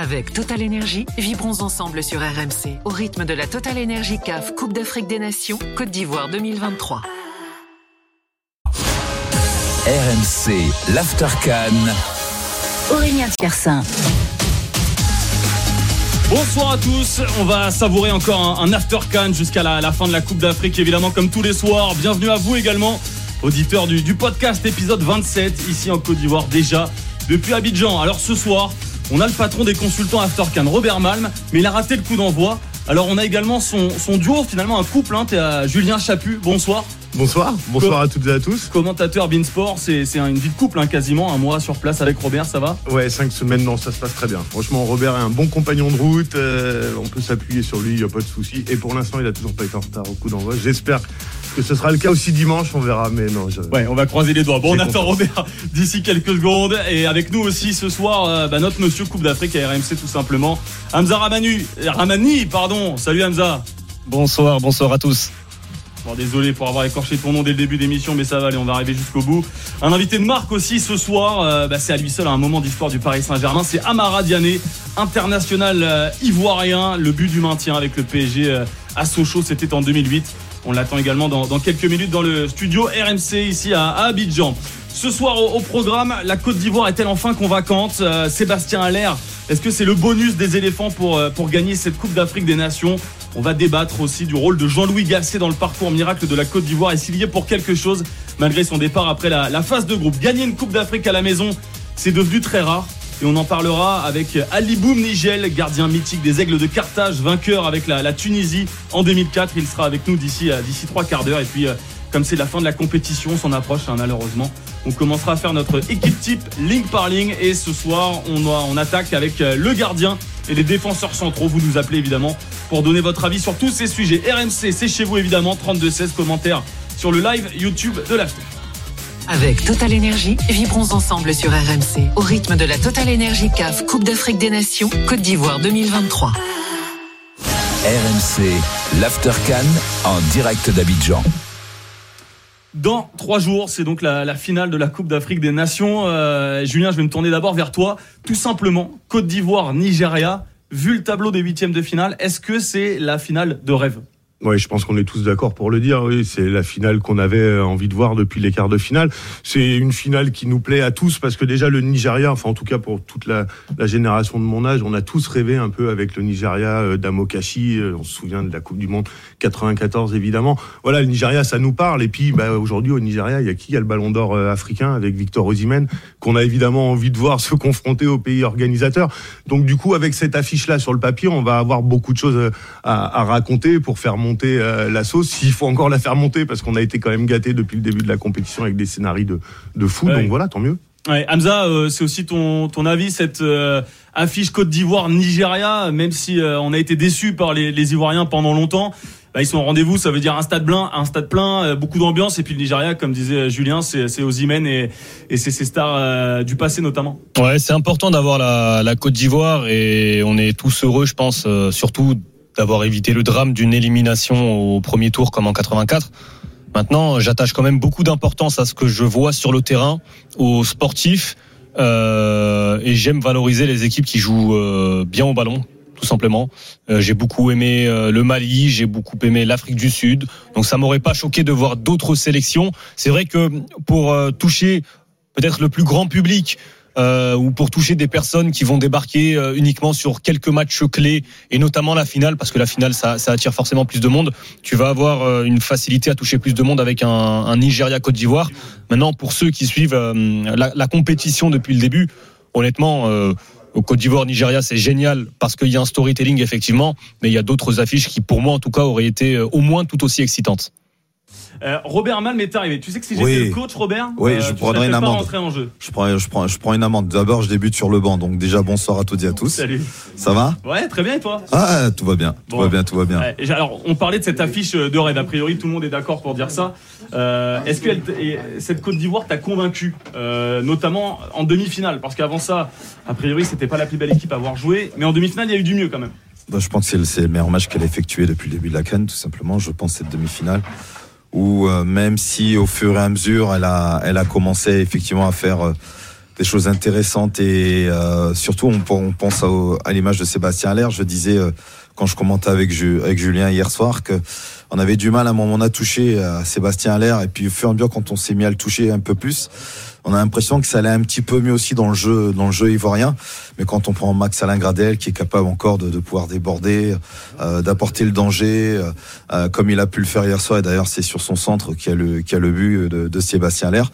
Avec Total Énergie, vibrons ensemble sur RMC au rythme de la Total Énergie CAF Coupe d'Afrique des Nations Côte d'Ivoire 2023. RMC, l'Aftercan. Aurélien Tiersin. Bonsoir à tous, on va savourer encore un, After Can jusqu'à la, fin de la Coupe d'Afrique, évidemment comme tous les soirs. Bienvenue à vous également, auditeurs du, du podcast épisode 27, ici en Côte d'Ivoire déjà, depuis Abidjan. Alors ce soir, on a le patron des consultants Aftercan, Robert Malm, mais il a raté le coup d'envoi. Alors on a également son, duo, finalement un couple, hein, à Julien Chaput, bonsoir. Bonsoir, bonsoir à toutes et à tous. Commentateur Beansport, c'est une vie de couple hein, quasiment, un mois sur place avec Robert, ça va? Ouais, cinq semaines, non, ça se passe très bien. Franchement, Robert est un bon compagnon de route, euh, on peut s'appuyer sur lui, il n'y a pas de souci. Et pour l'instant, il a toujours pas été en retard au coup d'envoi. J'espère que ce sera le cas aussi dimanche, on verra, mais non. Ouais, on va croiser les doigts. Bon, on attend Robert d'ici quelques secondes. Et avec nous aussi ce soir, euh, bah, notre monsieur Coupe d'Afrique à RMC tout simplement. Hamza Ramani, Ramani, pardon. Salut Hamza. Bonsoir, bonsoir à tous. Bon, désolé pour avoir écorché ton nom dès le début d'émission, mais ça va aller, on va arriver jusqu'au bout. Un invité de marque aussi ce soir, euh, bah, c'est à lui seul un moment d'histoire du Paris Saint-Germain. C'est Amara Diané, international euh, ivoirien. Le but du maintien avec le PSG à Sochaux, c'était en 2008. On l'attend également dans, quelques minutes dans le studio RMC ici à, Abidjan. Ce soir au, programme, la Côte d'Ivoire est-elle enfin convaincante euh, Sébastien Allaire, est-ce que c'est le bonus des éléphants pour, euh, pour gagner cette Coupe d'Afrique des Nations? On va débattre aussi du rôle de Jean-Louis Gasset dans le parcours miracle de la Côte d'Ivoire et s'il y est pour quelque chose malgré son départ après la phase de groupe. Gagner une Coupe d'Afrique à la maison, c'est devenu très rare. Et on en parlera avec Ali Boum Nigel, gardien mythique des Aigles de Carthage, vainqueur avec la, Tunisie en 2004. Il sera avec nous d'ici euh, d'ici trois quarts d'heure. Et puis, euh, comme c'est la fin de la compétition, on approche hein, malheureusement. On commencera à faire notre équipe type ligne par ligne. Et ce soir, on, on attaque avec euh, le gardien et les défenseurs centraux. Vous nous appelez évidemment pour donner votre avis sur tous ces sujets. RMC, c'est chez vous évidemment. 32-16 commentaires sur le live YouTube de l'After. Avec Total Énergie, vibrons ensemble sur RMC au rythme de la Total Énergie CAF Coupe d'Afrique des Nations Côte d'Ivoire 2023. RMC, l'Aftercan en direct d'Abidjan. Dans trois jours, c'est donc la, finale de la Coupe d'Afrique des Nations. Euh, Julien, je vais me tourner d'abord vers toi. Tout simplement, Côte d'Ivoire, Nigeria. Vu le tableau des huitièmes de finale, est-ce que c'est la finale de rêve? Oui, je pense qu'on est tous d'accord pour le dire. Oui, c'est la finale qu'on avait envie de voir depuis les quarts de finale. C'est une finale qui nous plaît à tous parce que déjà le Nigeria, enfin en tout cas pour toute la, la génération de mon âge, on a tous rêvé un peu avec le Nigeria euh, d'Amokashi. Euh, on se souvient de la Coupe du Monde 94 évidemment. Voilà, le Nigeria, ça nous parle. Et puis bah, aujourd'hui au Nigeria, il y a qui? Il y a le Ballon d'Or euh, africain avec Victor Osimhen qu'on a évidemment envie de voir se confronter au pays organisateur. Donc du coup, avec cette affiche-là sur le papier, on va avoir beaucoup de choses à, à raconter pour faire monter euh, la sauce, s'il faut encore la faire monter, parce qu'on a été quand même gâté depuis le début de la compétition avec des scénarios de, de fou. Donc voilà, tant mieux. Ouais, Hamza, euh, c'est aussi ton, ton avis, cette euh, affiche Côte d'Ivoire-Nigeria, même si on a été déçus par les, les Ivoiriens pendant longtemps. Bah, ils sont au rendez-vous, ça veut dire un stade plein, un stade plein, beaucoup d'ambiance. Et puis le Nigeria, comme disait Julien, c'est Ozymen et, et c'est ses stars du passé notamment. Ouais, c'est important d'avoir la, la Côte d'Ivoire et on est tous heureux, je pense, surtout d'avoir évité le drame d'une élimination au premier tour comme en 84. Maintenant, j'attache quand même beaucoup d'importance à ce que je vois sur le terrain, aux sportifs, euh, et j'aime valoriser les équipes qui jouent euh, bien au ballon, tout simplement. Euh, j'ai beaucoup aimé euh, le Mali, j'ai beaucoup aimé l'Afrique du Sud, donc ça m'aurait pas choqué de voir d'autres sélections. C'est vrai que pour euh, toucher peut-être le plus grand public, euh, ou pour toucher des personnes qui vont débarquer euh, uniquement sur quelques matchs clés et notamment la finale parce que la finale ça, attire forcément plus de monde. Tu vas avoir euh, une facilité à toucher plus de monde avec un, Nigeria Côte d'Ivoire. Maintenant pour ceux qui suivent la, la, compétition depuis le début, honnêtement. au Côte d'Ivoire, Nigeria, c'est génial parce qu'il y a un storytelling effectivement, mais il y a d'autres affiches qui, pour moi en tout cas, auraient été au moins tout aussi excitantes. Euh, Robert Mal m'est arrivé. Tu sais que si j'étais le coach, Robert, oui, euh, je prendrais une amende. En jeu. Je prends, je prends, je prends une amende. D'abord, je débute sur le banc. Donc déjà, bonsoir à toutes et à tous. Salut. Ça va? Ouais, très bien. Et toi? Ah, tout va bien. Tout va bien, tout va bien. alors, on parlait de cette affiche de rêve. A priori, tout le monde est d'accord pour dire ça. Euh, Est-ce que cette Côte d'Ivoire t'a convaincu, euh, notamment en demi-finale? Parce qu'avant ça, a priori, c'était pas la plus belle équipe à avoir joué. Mais en demi-finale, il y a eu du mieux quand même. Bah, je pense que c'est le meilleur match qu'elle a effectué depuis le début de la canne, tout simplement. Je pense cette demi-finale où euh, même si au fur et à mesure elle a, elle a commencé effectivement à faire, euh, des choses intéressantes et euh, surtout on, on pense à, l'image de Sébastien Allaire. Je disais euh, quand je commentais avec, avec Julien hier soir que on avait du mal à un moment à toucher à Sébastien Allaire et puis au fur et à mesure quand on s'est mis à le toucher un peu plus, on a l'impression que ça allait un petit peu mieux aussi dans le jeu, dans le jeu ivoirien. Mais quand on prend Max Alain Gradel, qui est capable encore de, de pouvoir déborder, euh, d'apporter le danger, euh, euh, comme il a pu le faire hier soir, et d'ailleurs c'est sur son centre qui a le, qui a le but de, de Sébastien Allaire.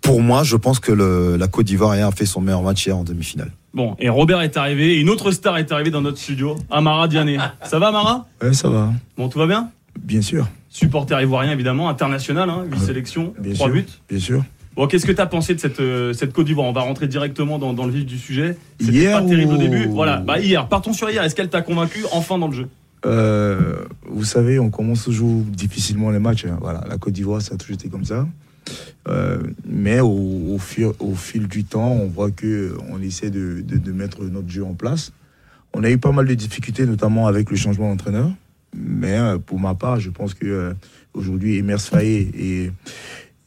Pour moi, je pense que le, la Côte d'Ivoire a fait son meilleur match hier en demi-finale. Bon, et Robert est arrivé, et une autre star est arrivée dans notre studio, Amara Diané. Ça va, Amara? Ouais, ça va. Bon, tout va bien? Bien sûr. Supporter ivoirien, évidemment, international, hein, 8 sélections, 3 buts. Bien sûr. Bon, qu'est-ce que tu as pensé de cette, euh, cette Côte d'Ivoire? On va rentrer directement dans, dans, le vif du sujet. Hier pas terrible au début. Voilà, bah hier, partons sur hier. Est-ce qu'elle t'a convaincu enfin dans le jeu? Euh, Vous savez, on commence toujours difficilement les matchs. Hein. Voilà, la Côte d'Ivoire, ça a toujours été comme ça. Euh, mais au, au, fil, au, fil, du temps, on voit que on essaie de, de, de, mettre notre jeu en place. On a eu pas mal de difficultés, notamment avec le changement d'entraîneur. Mais pour ma part, je pense que aujourd'hui, Emers Faye et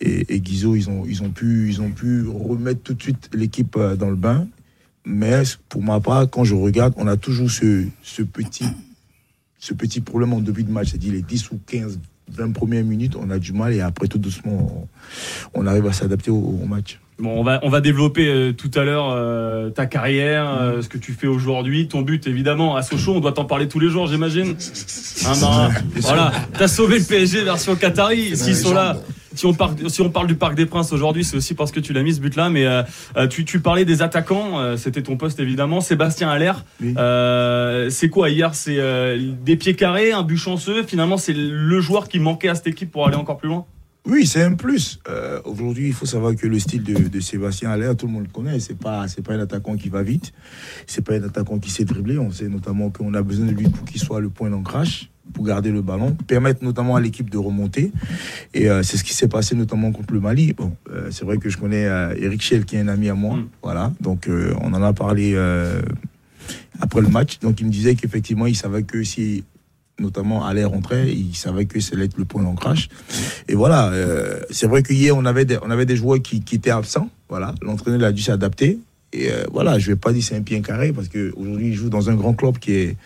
et, et Guizot, ils ont, ils, ont pu, ils ont pu remettre tout de suite l'équipe euh, dans le bain. Mais pour ma part, quand je regarde, on a toujours ce, ce, petit, ce petit problème en début de match, c'est-à-dire les 10 ou 15, 20 premières minutes, on a du mal et après tout doucement, on, arrive à s'adapter au, au, match. Bon, on va, on va développer euh, tout à l'heure euh, ta carrière, euh, ce que tu fais aujourd'hui, ton but évidemment à Sochaux, on doit t'en parler tous les jours, j'imagine. Hein, bah, voilà, t'as sauvé le PSG version Qatari, s'ils sont là si on, parle, si on parle du Parc des Princes aujourd'hui, c'est aussi parce que tu l'as mis ce but-là. Mais euh, euh tu, tu, parlais des attaquants, euh, c'était ton poste évidemment. Sébastien Allaire, oui. euh, c'est quoi? Hier C'est des pieds carrés, un but chanceux. Finalement, c'est le joueur qui manquait à cette équipe pour aller encore plus loin? Oui, c'est un plus. Euh, Aujourd'hui, il faut savoir que le style de, de Sébastien Allaire, tout le monde le connaît. C'est pas, c'est pas un attaquant qui va vite. C'est pas un attaquant qui sait dribbler. On sait notamment qu'on a besoin de lui pour qu'il soit le point d'ancrage pour garder le ballon, permettre notamment à l'équipe de remonter. Et euh, c'est ce qui s'est passé notamment contre le Mali. Bon, euh, c'est vrai que je connais euh, Eric Schell qui est un ami à moi. Mm. Voilà, donc on en a parlé après le match. Donc il me disait qu'effectivement il savait que si notamment à l'air rentrait, il savait que être le point d'ancrage. Et voilà, c'est vrai qu'hier on avait des, on avait des joueurs qui, qui étaient absents. Voilà, l'entraîneur a dû s'adapter. Et euh, voilà, je vais pas dire c'est un pied carré parce que aujourd'hui il joue dans un grand club qui est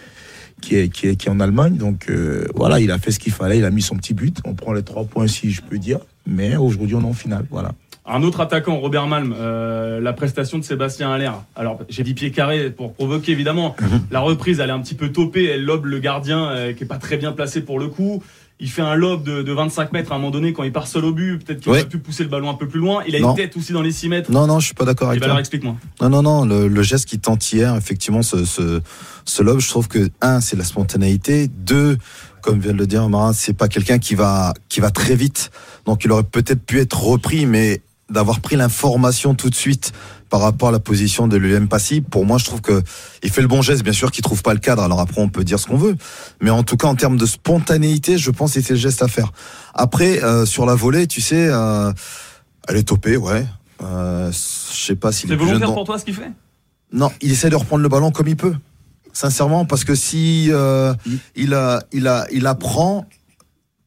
qui est, qui est, qui est en Allemagne. Donc euh, voilà, il a fait ce qu'il fallait, il a mis son petit but. On prend les trois points si je peux dire. Mais aujourd'hui on est en finale. Voilà. Un autre attaquant, Robert Malm, euh, la prestation de Sébastien Allaire. Alors, j'ai dit pied carré pour provoquer, évidemment. La reprise, elle est un petit peu topée. Elle lobe le gardien, euh, qui est pas très bien placé pour le coup. Il fait un lob de, de, 25 mètres à un moment donné quand il part seul au but. Peut-être qu'il aurait pu pousser le ballon un peu plus loin. Il a non. une tête aussi dans les 6 mètres. Non, non, je suis pas d'accord avec toi. Alors, explique-moi. Non, non, non. Le, le, geste qui tente hier, effectivement, ce, ce, ce lob, je trouve que, un, c'est la spontanéité. Deux, comme vient de le dire Marin, c'est pas quelqu'un qui va, qui va très vite. Donc, il aurait peut-être pu être repris, mais d'avoir pris l'information tout de suite par rapport à la position de l'UM Passy, pour moi, je trouve que il fait le bon geste. Bien sûr qu'il trouve pas le cadre. Alors après, on peut dire ce qu'on veut, mais en tout cas, en termes de spontanéité, je pense que c'est le geste à faire. Après, euh, sur la volée, tu sais, euh, elle est topée, ouais. Euh, je sais pas si. C'est volontaire pour toi ce qu'il fait? Non, il essaie de reprendre le ballon comme il peut. Sincèrement, parce que si euh, il a, il a, il apprend,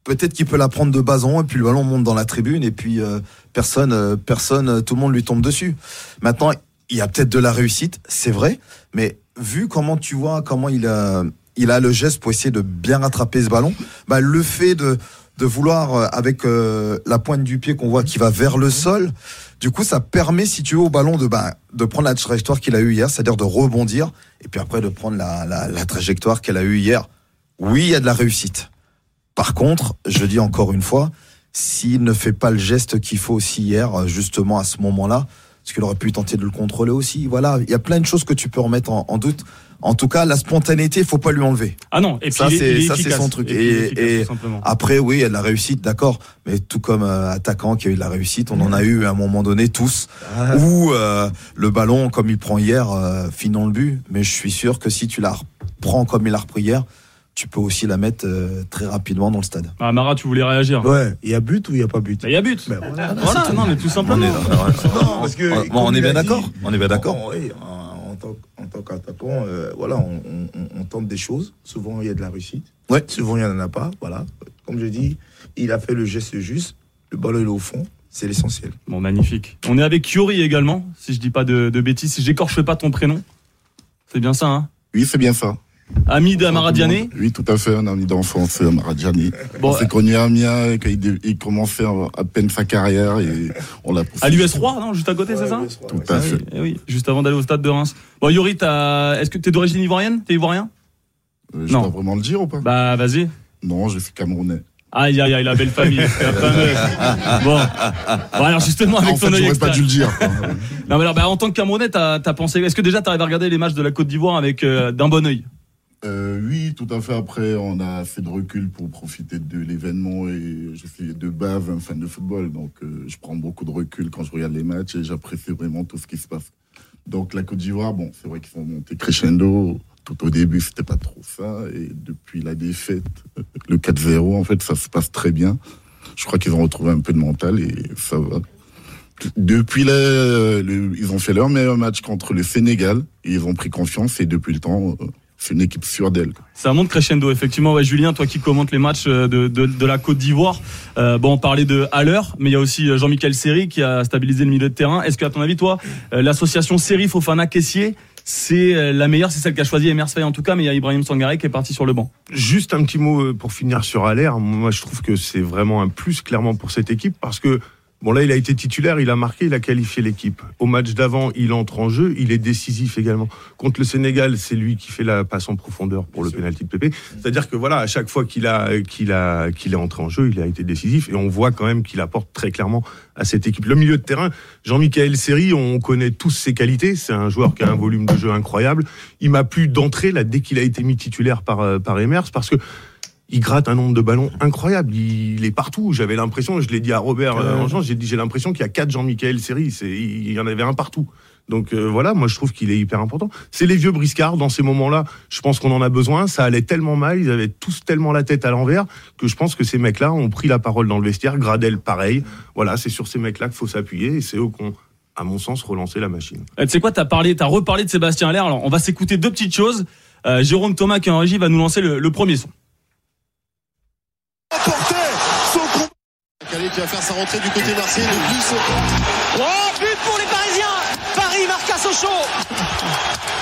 peut-être qu'il peut la prendre de bas en haut et puis le ballon monte dans la tribune et puis euh, personne, euh, personne, tout le monde lui tombe dessus. Maintenant, il y a peut-être de la réussite, c'est vrai, mais vu comment tu vois, comment il a, il a le geste pour essayer de bien rattraper ce ballon, bah, le fait de, de vouloir euh, avec euh, la pointe du pied qu'on voit qui va vers le sol, du coup ça permet si tu veux au ballon de bah, de prendre la trajectoire qu'il a eu hier, c'est-à-dire de rebondir et puis après de prendre la, la, la trajectoire qu'elle a eu hier. Oui, il y a de la réussite. Par contre, je dis encore une fois, s'il ne fait pas le geste qu'il faut aussi hier, justement à ce moment-là, parce qu'il aurait pu tenter de le contrôler aussi. Voilà, il y a plein de choses que tu peux remettre en, en doute. En tout cas, la spontanéité, il faut pas lui enlever. Ah non, et puis ça c'est ça c'est son truc. Et, et, et après, oui, il y a de la réussite, d'accord. Mais tout comme euh, attaquant qui a eu de la réussite, on en a eu à un moment donné tous. Ah. Où euh, le ballon, comme il prend hier, euh, finit le but. Mais je suis sûr que si tu la reprends comme il l'a repris hier, tu peux aussi la mettre euh, très rapidement dans le stade. Ah, Mara, tu voulais réagir Ouais, il y a but ou il n'y a pas but Il y a but. Ben, voilà, voilà non, mais tout simplement. On est, bien d'accord. On est bien d'accord. Oui, en, tant, en tant qu'attaquant, euh, voilà, on, on, on, tente des choses. Souvent, il y a de la réussite. Ouais. Souvent, il n'y en a pas. Voilà. Comme je dis, il a fait le geste juste. Le ballon est au fond. C'est l'essentiel. Bon, magnifique. On est avec Yori également, si je dis pas de, de bêtises, si j'écorche pas ton prénom. C'est bien ça, hein? Oui, c'est bien ça. Ami d'Amaradiané Oui, tout à fait, un ami d'enfance, Amaradiané. Bon, on s'est connu à Amiens quand il, il commençait à peine sa carrière et on l'a. À l'US 3, non Juste à côté, c'est ça Tout à fait. Eh oui, juste avant d'aller au stade de Reims. Bon, t'as- est-ce que t'es d'origine ivoirienne? T'es ivoirien? Euh, Je Non. dois vraiment le dire ou pas? Bah, vas-y. Non, je suis camerounais. Aïe, aïe, aïe, la belle famille. la fameuse. Bon. Bon, alors justement, avec en ton fait, œil pas dû le dire. Non, mais alors, bah, en tant que Camerounais, t'as as pensé. Est-ce que déjà t'arrives à regarder les matchs de la Côte d'Ivoire avec euh, d'un bon œil? Euh, oui, tout à fait. Après, on a fait de recul pour profiter de l'événement et je suis de base un fan de football, donc euh, je prends beaucoup de recul quand je regarde les matchs et j'apprécie vraiment tout ce qui se passe. Donc la Côte d'Ivoire, bon, c'est vrai qu'ils sont montés crescendo. Tout au début, c'était pas trop ça, et depuis la défaite, euh, le 4-0, en fait, ça se passe très bien. Je crois qu'ils ont retrouvé un peu de mental et ça va. Depuis le- ils ont fait leur meilleur match contre le Sénégal et ils ont pris confiance et depuis le temps, c'est une équipe sûre d'elle. Ça monte crescendo, effectivement. Ouais, Julien, toi qui commentes les matchs euh, de, de, de la Côte d'Ivoire, euh, bon, on parlait de Haller, mais il y a aussi euh, Jean-Michel Seri qui a stabilisé le milieu de terrain. Est-ce que, à ton avis, toi, l'association Seri Fofana Caissier, c'est la meilleure, c'est celle qu'a choisi Emers en tout cas, mais il y a Ibrahim Sangaré qui est parti sur le banc. Juste un petit mot pour finir sur Allaire. Moi, je trouve que c'est vraiment un plus clairement pour cette équipe parce que bon là, il a été titulaire, il a marqué, il a qualifié l'équipe. Au match d'avant, il entre en jeu, il est décisif également. Contre le Sénégal, c'est lui qui fait la passe en profondeur pour le pénalty de Pépé. C'est-à-dire que voilà, à chaque fois qu'il a qu'il a qu'il est entré en jeu, il a été décisif et on voit quand même qu'il apporte très clairement à cette équipe. Le milieu de terrain, Jean-Michel Seri, on connaît tous ses qualités. C'est un joueur qui a un volume de jeu incroyable. Il m'a plu d'entrée là dès qu'il a été mis titulaire par euh, par Emers parce que il gratte un nombre de ballons incroyable. Il est partout. J'avais l'impression, je l'ai dit à Robert euh, j'ai dit j'ai l'impression qu'il y a quatre Jean-Michel Seri. C'est il y en avait un partout. Donc euh, voilà, moi je trouve qu'il est hyper important. C'est les vieux briscards dans ces moments-là. Je pense qu'on en a besoin. Ça allait tellement mal, ils avaient tous tellement la tête à l'envers que je pense que ces mecs-là ont pris la parole dans le vestiaire. Gradel, pareil. Voilà, c'est sur ces mecs-là qu'il faut s'appuyer et c'est eux qui ont, à mon sens, relancé la machine. Euh, tu sais quoi, t'as parlé, t'as reparlé de Sébastien Haller. Alors, on va s'écouter deux petites choses. Euh, Jérôme Thomas qui est en régie va nous lancer le, le premier son. Calais qui va faire sa rentrée du côté marseillais. Le but se Oh, but pour les Parisiens Paris marque à Sochaux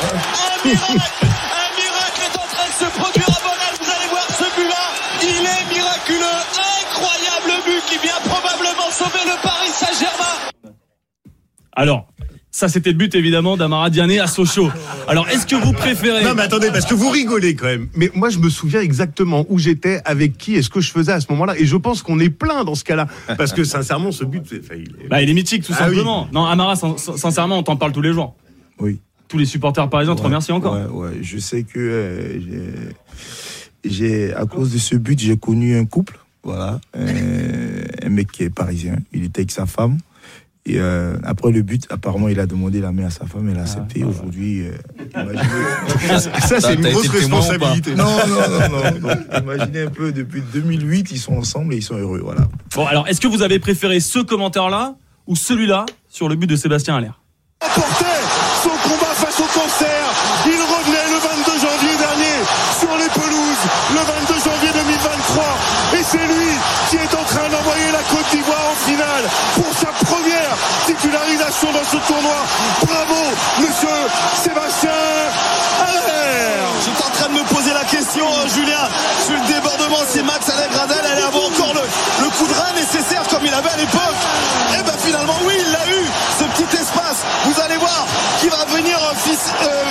Un miracle Un miracle est en train de se produire à Bonal. Vous allez voir ce but-là. Il est miraculeux. Incroyable but qui vient probablement sauver le Paris Saint-Germain. Alors, ça c'était le but évidemment d'Amara Diané à Sochaux. Alors, est-ce que vous préférez Non mais attendez, parce que vous rigolez quand même. Mais moi je me souviens exactement où j'étais, avec qui, et ce que je faisais à ce moment-là. Et je pense qu'on est plein dans ce cas-là. Parce que sincèrement, ce but, enfin, il est- Bah, il est mythique, tout Ah oui. simplement. Non, Amara, sin- sin- sincèrement, on t'en parle tous les jours. Oui. Tous les supporters parisiens te Ouais, remercient encore. Ouais, ouais. Je sais que euh, j'ai, à cause de ce but, j'ai connu un couple. Voilà. Euh, un mec qui est parisien. Il était avec sa femme. Et euh, après le but, apparemment, il a demandé la main à sa femme. Elle a accepté. Aujourd'hui, euh, imaginez. Ça, c'est une grosse responsabilité. Non, non, non, non. Donc, imaginez un peu, depuis 2008, ils sont ensemble et ils sont heureux. Voilà. Bon, alors, est-ce que vous avez préféré ce commentaire-là ou celui-là sur le but de Sébastien Haller Portait son combat face au cancer. Il revenait le 22 janvier dernier sur les pelouses, le 22 janvier 2023. Et c'est lui qui est en train d'envoyer la Côte d'Ivoire en finale pour sa dans ce tournoi. Bravo, monsieur Sébastien Allaire. J'étais en train de me poser la question, euh, Julien, sur le débordement, c'est Max Alain Gradel, elle avait encore le, le coup de rein nécessaire comme il avait à l'époque. Et ben finalement, oui, il l'a eu, ce petit espace. Vous allez voir qui va venir euh, euh,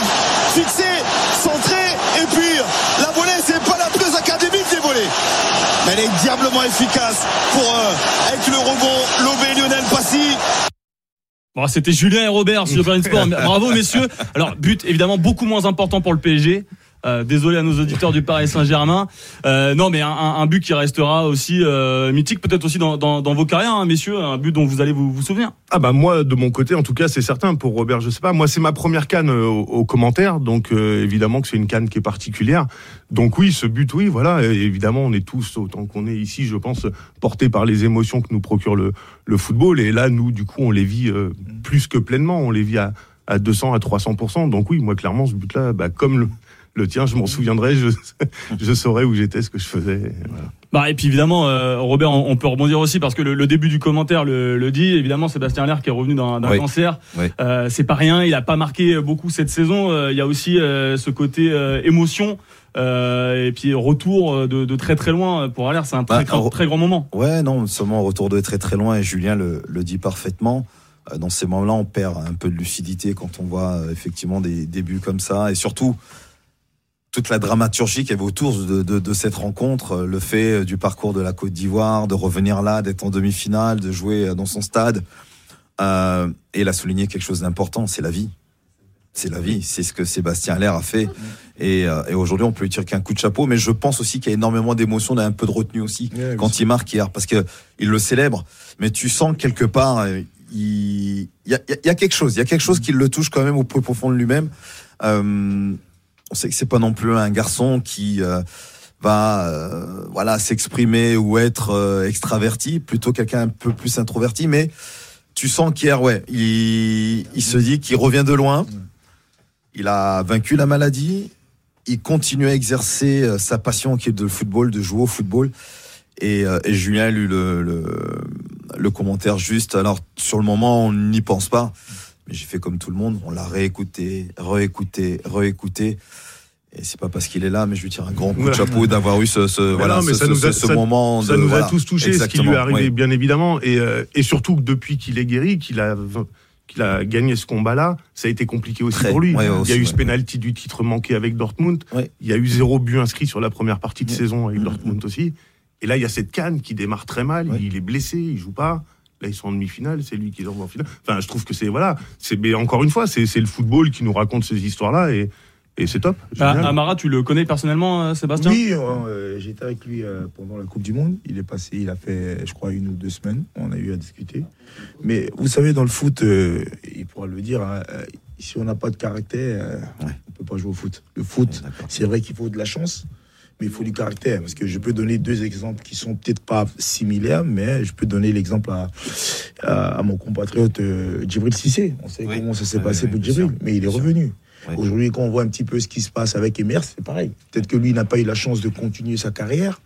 fixer, centrer, et puis la volée, c'est pas la plus académique des volées. Elle est diablement efficace pour, euh, avec le rebond, Lobé Lionel Passy. Bon, c'était Julien et Robert sur Sport. Bravo, messieurs. Alors, but évidemment beaucoup moins important pour le PSG. Euh, désolé à nos auditeurs du Paris Saint-Germain. Euh, non, mais un, but qui restera aussi euh, mythique, peut-être aussi dans, dans, dans vos carrières, hein, messieurs. Un but dont vous allez vous, vous souvenir. Ah bah moi de mon côté en tout cas c'est certain. Pour Robert je sais pas. Moi c'est ma première canne euh, au, au commentaire. Donc euh, évidemment que c'est une canne qui est particulière. Donc oui ce but oui voilà. Évidemment on est tous autant qu'on est ici je pense portés par les émotions que nous procure le, le football. Et là nous du coup on les vit plus que pleinement. On les vit à, à 200 à 300 donc oui moi clairement ce but là bah, comme le, le tien je m'en souviendrai je, je saurais où j'étais ce que je faisais et voilà. Bah, et puis évidemment, euh, Robert, on, on peut rebondir aussi parce que le, le début du commentaire le, le dit. Évidemment, Sébastien Allaire qui est revenu d'un Oui. cancer, Oui. euh, c'est pas rien. Il a pas marqué beaucoup cette saison. Euh, Il y a aussi euh, ce côté euh, émotion euh, et puis retour de, de très très loin pour Allaire. C'est un très, Bah, grand, re- très grand moment. Ouais, non, seulement retour de très très loin et Julien le, le dit parfaitement. Dans ces moments-là, on perd un peu de lucidité quand on voit effectivement des débuts comme ça et surtout toute la dramaturgie qu'il y avait autour de, de, de cette rencontre, euh, le fait euh, du parcours de la Côte d'Ivoire, de revenir là, d'être en demi-finale, de jouer euh, dans son stade. Euh, et il a souligné quelque chose d'important, c'est la vie. C'est la vie, c'est ce que Sébastien Allaire a fait. Et, euh, et aujourd'hui, on peut lui tirer qu'un coup de chapeau, mais je pense aussi qu'il y a énormément d'émotions, et un peu de retenue aussi quand il marque hier, parce que il le célèbre, mais tu sens que quelque part, il, il y, a, il y a quelque chose, il y a quelque chose qui le touche quand même au plus profond de lui-même. Euh, on sait que c'est pas non plus un garçon qui euh, va, euh, voilà, s'exprimer ou être euh, extraverti, plutôt quelqu'un un peu plus introverti, mais tu sens qu'hier, ouais, il, il se dit qu'il revient de loin. Il a vaincu la maladie. Il continue à exercer euh, sa passion qui est de football, de jouer au football. Et, euh, et Julien a lu le, le, le commentaire juste. Alors, sur le moment, on n'y pense pas. Mais j'ai fait comme tout le monde. On l'a réécouté, réécouté, réécouté. Et c'est pas parce qu'il est là, mais je lui tire un grand coup de chapeau d'avoir eu ce, voilà, non, mais ce, ça nous a- ce ça- moment. Ça de- nous voilà. a tous touché, ce qui lui est arrivé, oui. bien évidemment. Et, euh, et surtout que depuis qu'il est guéri, qu'il a, qu'il a gagné ce combat-là, ça a été compliqué aussi Très, pour lui. ouais, Il y a eu ouais. ce penalty du titre manqué avec Dortmund. Ouais. Il y a eu zéro but inscrit sur la première partie de Ouais. saison avec Dortmund aussi. Et là, il y a cette canne qui démarre très mal. Ouais. Il est blessé, il joue pas. Là, ils sont en demi-finale, c'est lui qui les envoie en finale. Enfin, je trouve que c'est, voilà. C'est, mais encore une fois, c'est, c'est le football qui nous raconte ces histoires-là et, et c'est top. Ah, Génial. Amara, tu le connais personnellement, euh, Sébastien? Oui, euh, j'étais avec lui euh, pendant la Coupe du Monde. Il est passé, il a fait, je crois, une ou deux semaines. On a eu à discuter. Mais vous savez, dans le foot, euh, il pourra le dire, hein, euh, si on n'a pas de caractère, euh, Ouais. on peut pas jouer au foot. Le foot, c'est vrai qu'il faut de la chance, mais il faut du caractère. Parce que je peux donner deux exemples qui sont peut-être pas similaires, mais je peux donner l'exemple à, à, à mon compatriote euh, Djibril Cissé. On sait Oui. comment ça s'est passé oui, pour Djibril, mais il est revenu. Oui. Aujourd'hui, quand on voit un petit peu ce qui se passe avec Emers, c'est pareil. Peut-être que lui n'a pas eu la chance de continuer sa carrière,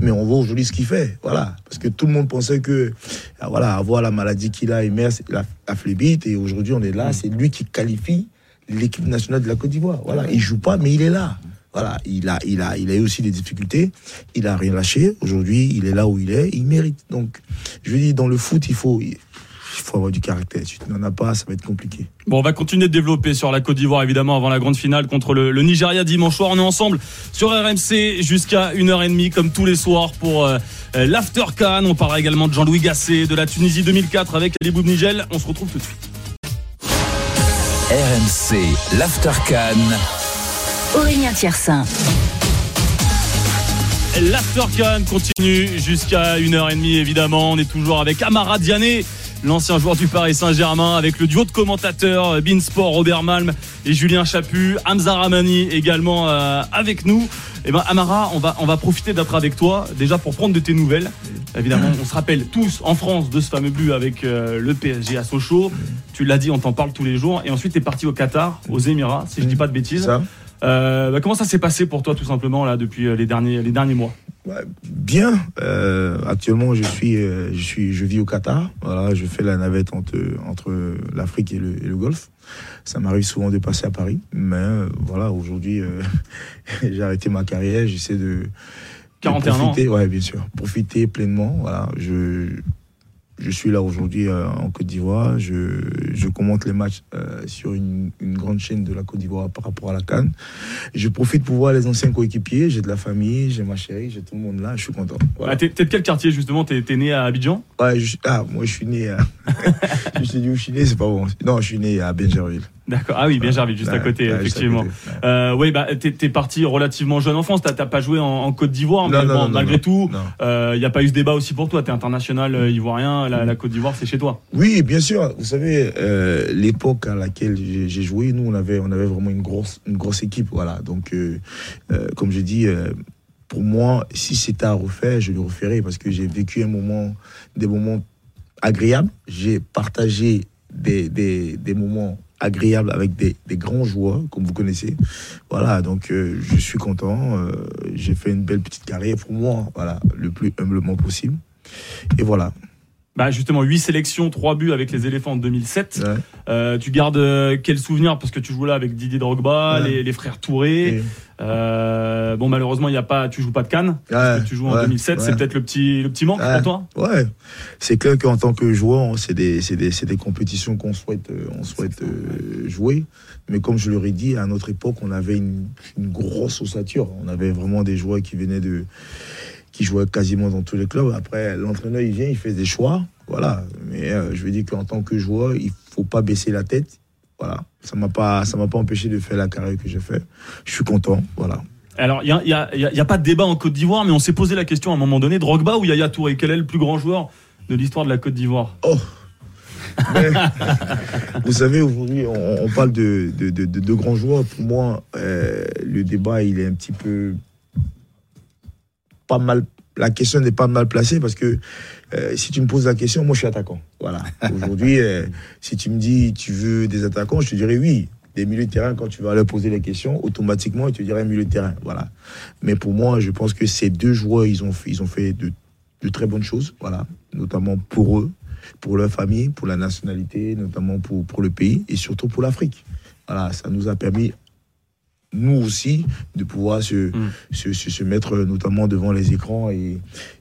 mais on voit aujourd'hui ce qu'il fait. Voilà. Parce que tout le monde pensait que, ah, voilà, avoir la maladie qu'il a, Emers, il a, a fait vite, et aujourd'hui, on est là, c'est lui qui qualifie l'équipe nationale de la Côte d'Ivoire. Voilà. Il joue pas, mais il est là. Voilà, il a, il a, il a eu aussi des difficultés. Il a rien lâché. Aujourd'hui, il est là où il est. Il mérite. Donc, je veux dire, dans le foot, il faut, il faut avoir du caractère. Si tu n'en as pas, ça va être compliqué. Bon, on va continuer de développer sur la Côte d'Ivoire, évidemment, avant la grande finale contre le, le Nigeria dimanche soir. On est ensemble sur RMC jusqu'à 1h30, comme tous les soirs, pour euh, euh, l'After Can. On parlera également de Jean-Louis Gasset, de la Tunisie 2004 avec Ali Boubnigel. On se retrouve tout de suite. RMC, l'Aftercan. Aurélien Tiersin. L'Aftercan continue jusqu'à 1h30 évidemment. On est toujours avec Amara Diané, l'ancien joueur du Paris Saint-Germain, avec le duo de commentateurs euh, Beansport, Robert Malm et Julien Chaput, Hamza Ramani également euh, avec nous. Et ben Amara, on va, on va profiter d'être avec toi déjà pour prendre de tes nouvelles. Évidemment, on se rappelle tous en France de ce fameux but avec euh, le PSG à Sochaux. Tu l'as dit, on t'en parle tous les jours. Et ensuite, tu es parti au Qatar, aux Émirats, si je dis pas de bêtises. Ça Euh, bah, comment ça s'est passé pour toi tout simplement là depuis euh, les derniers, les derniers mois? Bien. Euh, actuellement, je suis, je suis, je vis au Qatar. Voilà, je fais la navette entre entre l'Afrique et le, et le Golfe. Ça m'arrive souvent de passer à Paris, mais euh, voilà, aujourd'hui, euh, j'ai arrêté ma carrière. J'essaie de de 41 ans. profiter, ouais, bien sûr, profiter pleinement. Voilà, je je suis là aujourd'hui euh, en Côte d'Ivoire. Je, je commente les matchs euh, sur une, une grande chaîne de la Côte d'Ivoire par rapport à la Cannes. Je profite pour voir les anciens coéquipiers. J'ai de la famille, j'ai ma chérie, j'ai tout le monde là. Je suis content. Voilà. Ah, T'es t'es de quel quartier justement? T'es t'es né à Abidjan? Ouais, je- ah, moi, je suis né à. je te dis où je suis né, c'est pas bon. Non, je suis né à Benjerville. D'accord. Ah oui, bien Gerville, juste à côté, à effectivement. côté, ouais. Euh, oui, bah t'es parti relativement jeune en France. T'as pas joué en, en Côte d'Ivoire, mais non, bon, non, malgré non, tout, il n'y a pas eu ce débat aussi pour toi. T'es international euh, ivoirien. La, la Côte d'Ivoire, c'est chez toi. Oui, bien sûr. Vous savez, euh, l'époque à laquelle j'ai joué, nous, on avait, on avait vraiment une grosse, une grosse équipe. Voilà. Donc, euh, euh, comme je dis, euh, pour moi, si c'était à refaire, je le referais parce que j'ai vécu un moment, des moments agréables. J'ai partagé des, des, des moments agréable avec des, des grands joueurs, comme vous connaissez. Voilà, donc euh, je suis content. euh, J'ai fait une belle petite carrière pour moi, voilà, le plus humblement possible. Et voilà. Bah justement, 8 sélections, 3 buts avec les éléphants en 2007. Ouais. Euh, tu gardes euh, quel souvenir? Parce que tu joues là avec Didier Drogba, Ouais. les, les frères Touré. Euh, bon, malheureusement, il y a pas, tu joues pas de Cannes. Ouais, Tu joues en ouais, 2007. C'est peut-être le petit, le petit manque pour toi? Ouais, c'est clair qu'en tant que joueur, c'est des, c'est des, c'est des compétitions qu'on souhaite, on souhaite jouer. Mais comme je leur ai dit, à notre époque, on avait une, une grosse ossature. On avait vraiment des joueurs qui venaient de, qui jouaient quasiment dans tous les clubs. Après, l'entraîneur, il vient, il fait des choix. Voilà. Mais euh, je veux dire qu'en tant que joueur, il faut pas baisser la tête. Voilà. Ça m'a pas, ça m'a pas empêché de faire la carrière que j'ai fait. Je suis content. Voilà. Alors, il n'y a, y a- y a- il y a pas de débat en Côte d'Ivoire, mais on s'est posé la question à un moment donné Drogba ou Yaya Touré Quel est le plus grand joueur de l'histoire de la Côte d'Ivoire? Oh Mais, Vous savez, aujourd'hui, on, on parle de, de, de- de- de grands joueurs. Pour moi, euh, le débat, il est un petit peu pas mal. La question n'est pas mal placée parce que euh, si tu me poses la question, moi, je suis attaquant. Voilà. Aujourd'hui, euh, si tu me dis tu veux des attaquants, je te dirais oui. Des milieux de terrain, quand tu vas leur poser les questions, automatiquement, ils te diraient milieu de terrain. Voilà. Mais pour moi, je pense que ces deux joueurs, ils ont fait, ils ont fait de, de très bonnes choses. Voilà. Notamment pour eux, pour leur famille, pour la nationalité, notamment pour, pour le pays et surtout pour l'Afrique. Voilà, ça nous a permis, nous aussi, de pouvoir se, se, se- se mettre notamment devant les écrans et,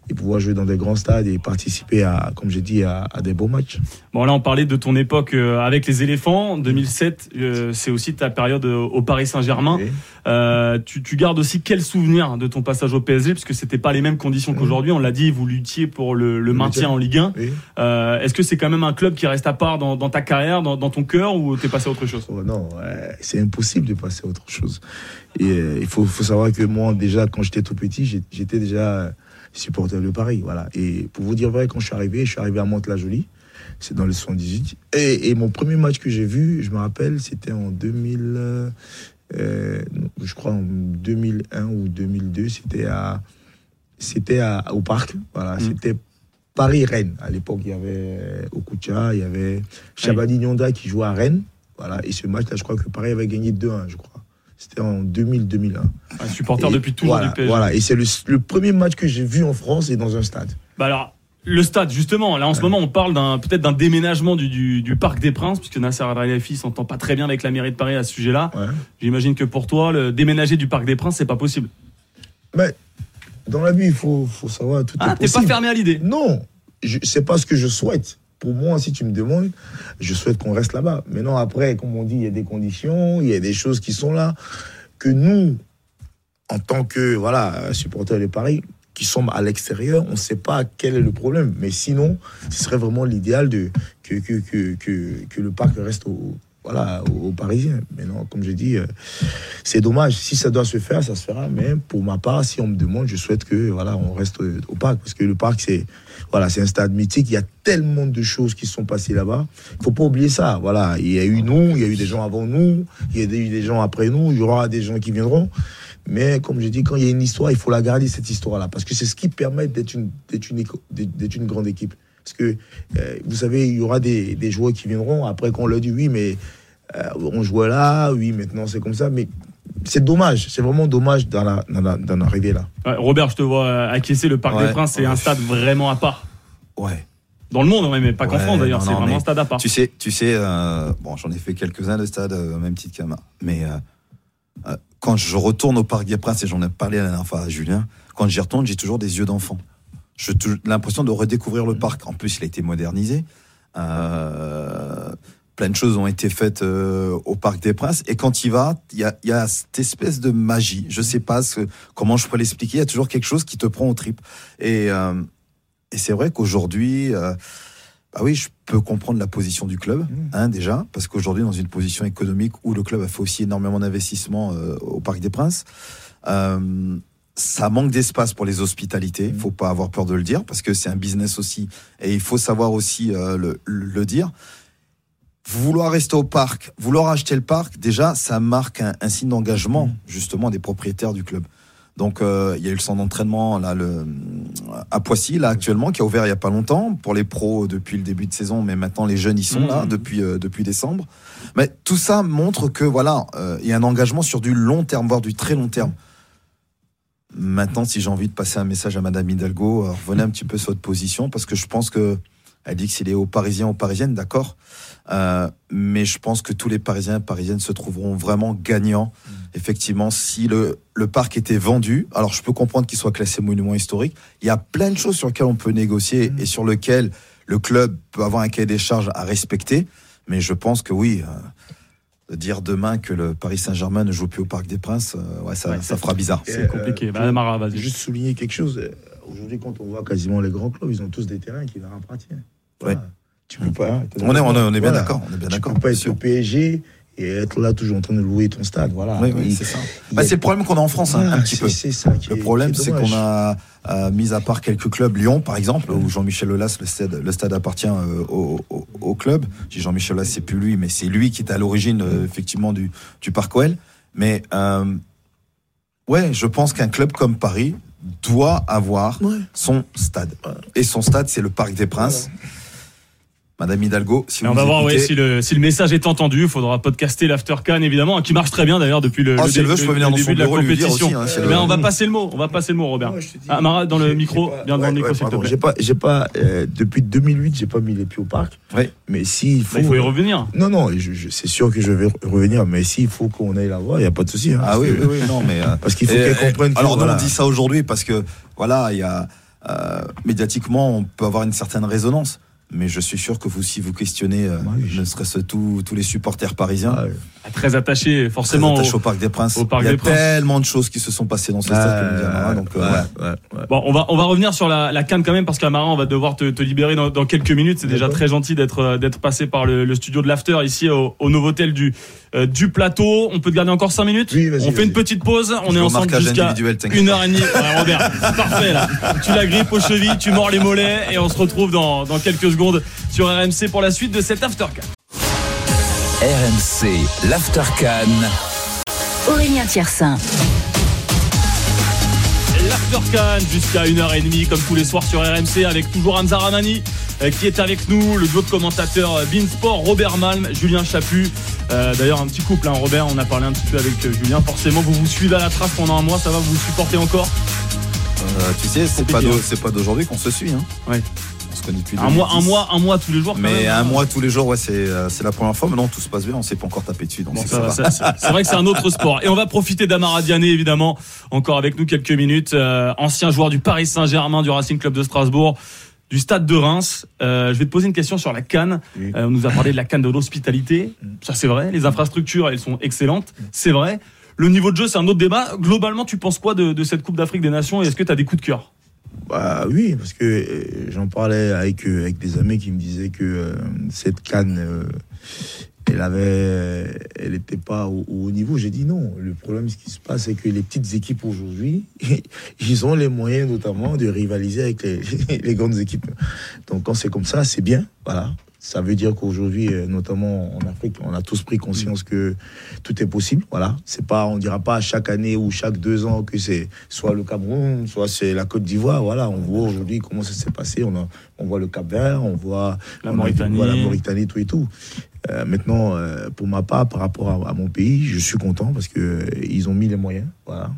et pouvoir jouer dans des grands stades et participer à, comme j'ai dit, à, à des beaux matchs. Bon, là, on parlait de ton époque euh, avec les éléphants. 2007, euh, c'est aussi ta période euh, au Paris Saint-Germain. Oui. Euh, tu, tu gardes aussi quel souvenir de ton passage au PSG Parce que c'était pas les mêmes conditions qu'aujourd'hui. On l'a dit, vous luttiez pour le, le maintien en Ligue 1. Oui. Euh, Est-ce que c'est quand même un club qui reste à part dans, dans ta carrière, dans, dans ton cœur, ou t'es passé à autre chose? Oh non, c'est impossible de passer à autre chose. Et il faut, faut savoir que moi, déjà, quand j'étais tout petit, j'étais déjà supporter de Paris. Voilà. Et pour vous dire vrai, quand je suis arrivé, je suis arrivé à Mantes-la-Jolie. C'est dans le 78. Et, et mon premier match que j'ai vu, je me rappelle, c'était en 2000, euh, euh, je crois en 2001 ou 2002. C'était à, c'était au parc. Voilà. C'était Paris-Rennes. À l'époque, il y avait Okucha, il y avait Chabani Nyonda qui jouait à Rennes. Voilà. Et ce match-là, je crois que Paris avait gagné 2-1, je crois. C'était en 2000-2001. Un supporter Et depuis toujours voilà, du PSG. Voilà. Et c'est le, le premier match que j'ai vu en France et dans un stade. Bah alors, le stade, justement, là en ce moment, on parle d'un peut-être d'un déménagement du, du, du Parc des Princes, puisque Nasser Al-Khelaifi s'entend pas très bien avec la mairie de Paris à ce sujet-là. J'imagine que pour toi, le déménager du Parc des Princes, c'est pas possible. Mais dans la vie, il faut, faut savoir tout Ah, t'es pas fermé à l'idée Non, c'est pas ce que je souhaite. Pour moi, si tu me demandes, je souhaite qu'on reste là-bas. Maintenant, après, comme on dit, il y a des conditions, il y a des choses qui sont là que nous, en tant que voilà supporters de Paris, qui sommes à l'extérieur, on ne sait pas quel est le problème. Mais sinon, ce serait vraiment l'idéal que, que, que le parc reste au, voilà, aux, Parisiens. Mais non, comme je dis, euh, c'est dommage. Si ça doit se faire, ça se fera. Mais pour ma part, si on me demande, je souhaite que voilà, on reste au parc parce que le parc, c'est voilà, c'est un stade mythique. Il y a tellement de choses qui sont passées là-bas. Il faut pas oublier ça. Voilà, il y a eu nous, il y a eu des gens avant nous, il y a eu des gens après nous, il y aura des gens qui viendront. Mais comme je dis, quand il y a une histoire, il faut la garder, cette histoire-là. Parce que c'est ce qui permet d'être une, d'être une, d'être une grande équipe. Parce que, euh, vous savez, il y aura des, des joueurs qui viendront. Après, qu'on leur dit, oui, mais euh, on jouait là, oui, maintenant c'est comme ça. Mais c'est dommage. C'est vraiment dommage d'en la- la- arriver là. Ouais, Robert, je te vois acquiescer le Parc Ouais. des Princes, c'est un stade vraiment à part. Ouais. Dans le monde, ouais, mais pas qu'en Ouais, France d'ailleurs, c'est vraiment un stade à part. Tu sais, tu sais euh, bon, j'en ai fait quelques-uns de stades, même titre qu'Ama. Mais quand je retourne au Parc des Princes, et j'en ai parlé la dernière fois à Julien, quand j'y retourne, j'ai toujours des yeux d'enfant. J'ai l'impression de redécouvrir le parc. En plus, il a été modernisé. Euh, plein de choses ont été faites euh, au Parc des Princes. Et quand il va, il y a, il y a cette espèce de magie. Je sais pas ce, comment je pourrais l'expliquer. Il y a toujours quelque chose qui te prend au trip. Et, euh, et c'est vrai qu'aujourd'hui, bah oui, je peux comprendre la position du club, hein, déjà, parce qu'aujourd'hui, dans une position économique où le club a fait aussi énormément d'investissements au Parc des Princes, euh, ça manque d'espace pour les hospitalités. Il faut pas avoir peur de le dire, parce que c'est un business aussi, et il faut savoir aussi euh, le, le- dire. Vouloir rester au parc, vouloir acheter le parc, déjà, ça marque un, un signe d'engagement, justement, des propriétaires du club. Donc euh, il y a eu le centre d'entraînement là le à Poissy là actuellement qui a ouvert il y a pas longtemps pour les pros depuis le début de saison, mais maintenant les jeunes y sont là Mhm. depuis euh, depuis décembre. Mais tout ça montre que voilà euh, il y a un engagement sur du long terme, voire du très long terme. Maintenant, si j'ai envie de passer un message à Madame Hidalgo, euh, revenez un petit peu sur votre position parce que je pense que elle dit que s'il est aux Parisiens, aux Parisiennes, d'accord. Euh, mais je pense que tous les Parisiens et Parisiennes se trouveront vraiment gagnants. Effectivement, si le, le parc était vendu, alors je peux comprendre qu'il soit classé monument historique. Il y a plein de choses sur lesquelles on peut négocier et sur lesquelles le club peut avoir un cahier des charges à respecter. Mais je pense que oui, euh, dire demain que le Paris Saint-Germain ne joue plus au Parc des Princes, euh, ouais, ça, Ouais, ça fera bizarre. C'est compliqué. Bah, Mara, vas-y. Juste souligner quelque chose. euh, Aujourd'hui, quand on voit quasiment les grands clubs, ils ont tous des terrains qui leur appartiennent. Voilà. Tu peux pas. hein, On est, on est, on est bien Voilà. d'accord. On est bien Tu d'accord. peux pas être au PSG et être là toujours en train de louer ton stade. Voilà. Oui, oui, c'est ça. Bah, a- c'est le problème qu'on a en France, hein, un petit c'est- peu. C'est ça qui Le est- problème, qui est c'est qu'on a, euh, mis à part quelques clubs, Lyon par exemple, où Jean-Michel Aulas, le stade, le stade appartient euh, au, au- au club. Jean-Michel Aulas, c'est plus lui, mais c'est lui qui est à l'origine euh, effectivement du, du Parc OL. Mais euh, ouais, je pense qu'un club comme Paris doit avoir Ouais. son stade. Et son stade, c'est le Parc des Princes. Madame Hidalgo, si on va voir ouais, si, le, si le message est entendu. Il faudra podcaster l'After Can évidemment, qui marche très bien d'ailleurs depuis le, Ah, le si elle veut, je peux venir dans début son de la compétition. aussi, hein, si Eh ben, on va passer le mot. On va passer le mot, Robert. Moi, dis, Ah, Mara, dans le micro, j'ai pas- bien dans le micro, ouais, s'il te plaît. J'ai pas, j'ai pas, euh, depuis 2008, j'ai pas mis les pieds au parc. Ouais. Mais s'il faut. Bah, il faut y revenir. Non, non, je- je- c'est sûr que je vais revenir, mais s'il faut qu'on aille la voir, il n'y a pas de souci. hein, Ah oui, oui, oui, non, mais. euh, Parce qu'il faut qu'elle comprenne. Alors, on dit ça aujourd'hui parce que, voilà, il y a. euh, médiatiquement, on peut avoir une certaine résonance. Mais je suis sûr que vous, si vous questionnez, euh, Ouais, je- ne serait-ce tous tous les supporters parisiens, Ah, ouais. Très attaché, très forcément. attachés au- au Parc des Princes, au Parc il y a des tellement de choses qui se sont passées dans ce stade, donc, euh. Bon, on va on va revenir sur la, la canne quand même parce qu'Amara, on va devoir te, te libérer dans, dans quelques minutes. C'est déjà très gentil d'être euh, d'être passé par le, le studio de l'After ici au, au Novotel du euh, du plateau. On peut te garder encore 5 minutes. Oui, vas-y, on fait une petite pause. On Je est ensemble jusqu'à individuel, t'inquiète une pas. heure et demie. Ouais, Robert, c'est parfait là. Tu la grippes aux chevilles, tu mords les mollets et on se retrouve dans, dans quelques secondes sur RMC pour la suite de cet After Can. RMC, l'Aftercan. Aurélien Tiersin. L'Aftercan jusqu'à 1h30 comme tous les soirs sur RMC avec toujours Hamza Ramani qui est avec nous, le duo de commentateurs euh, Beansport, Robert Malm, Julien Chaput. Euh, D'ailleurs un petit couple, hein, Robert, on a parlé un petit peu avec euh, Julien. Forcément vous vous suivez à la trace pendant un mois, ça va, vous vous supportez encore? Euh, tu sais, c'est pas, d'aujourd'hui qu'on se suit. Hein. Ouais. On se connaît depuis un mois, un 2010. mois, un mois tous les jours. quand Mais même, un hein. mois tous les jours, ouais, c'est euh, c'est la première fois. Mais non, tout se passe bien. On s'est pas encore tapé dessus. Donc Bon, ça va. c'est vrai que c'est un autre sport. Et on va profiter d'Amara Diané, évidemment, encore avec nous quelques minutes. Euh, ancien joueur du Paris Saint-Germain, du Racing Club de Strasbourg, du Stade de Reims. Euh, je vais te poser une question sur la Cannes. Oui. Euh, on nous a parlé de la Cannes de l'hospitalité. Ça, c'est vrai. Les infrastructures, elles sont excellentes. C'est vrai. Le niveau de jeu, c'est un autre débat. Globalement, tu penses quoi de, de cette Coupe d'Afrique des Nations et est-ce que tu as des coups de cœur? Bah oui, parce que euh, j'en parlais avec, avec des amis qui me disaient que cette canne, elle avait, elle n'était pas au, au haut niveau. J'ai dit non. Le problème, ce qui se passe, c'est que les petites équipes aujourd'hui, ils ont les moyens notamment de rivaliser avec les, les grandes équipes. Donc quand c'est comme ça, c'est bien. Voilà. Ça veut dire qu'aujourd'hui, euh, notamment en Afrique, on a tous pris conscience que tout est possible. Voilà. C'est pas, on dira pas chaque année ou chaque deux ans que c'est soit le Cameroun, soit c'est la Côte d'Ivoire. Voilà. On voit aujourd'hui comment ça s'est passé. On, a, on voit le Cap Vert, on voit La on a- Mauritanie. voilà, la Mauritanie, tout et tout. Euh, maintenant, euh, pour ma part, par rapport à, mon pays, je suis content parce que euh, ont mis les moyens. Voilà.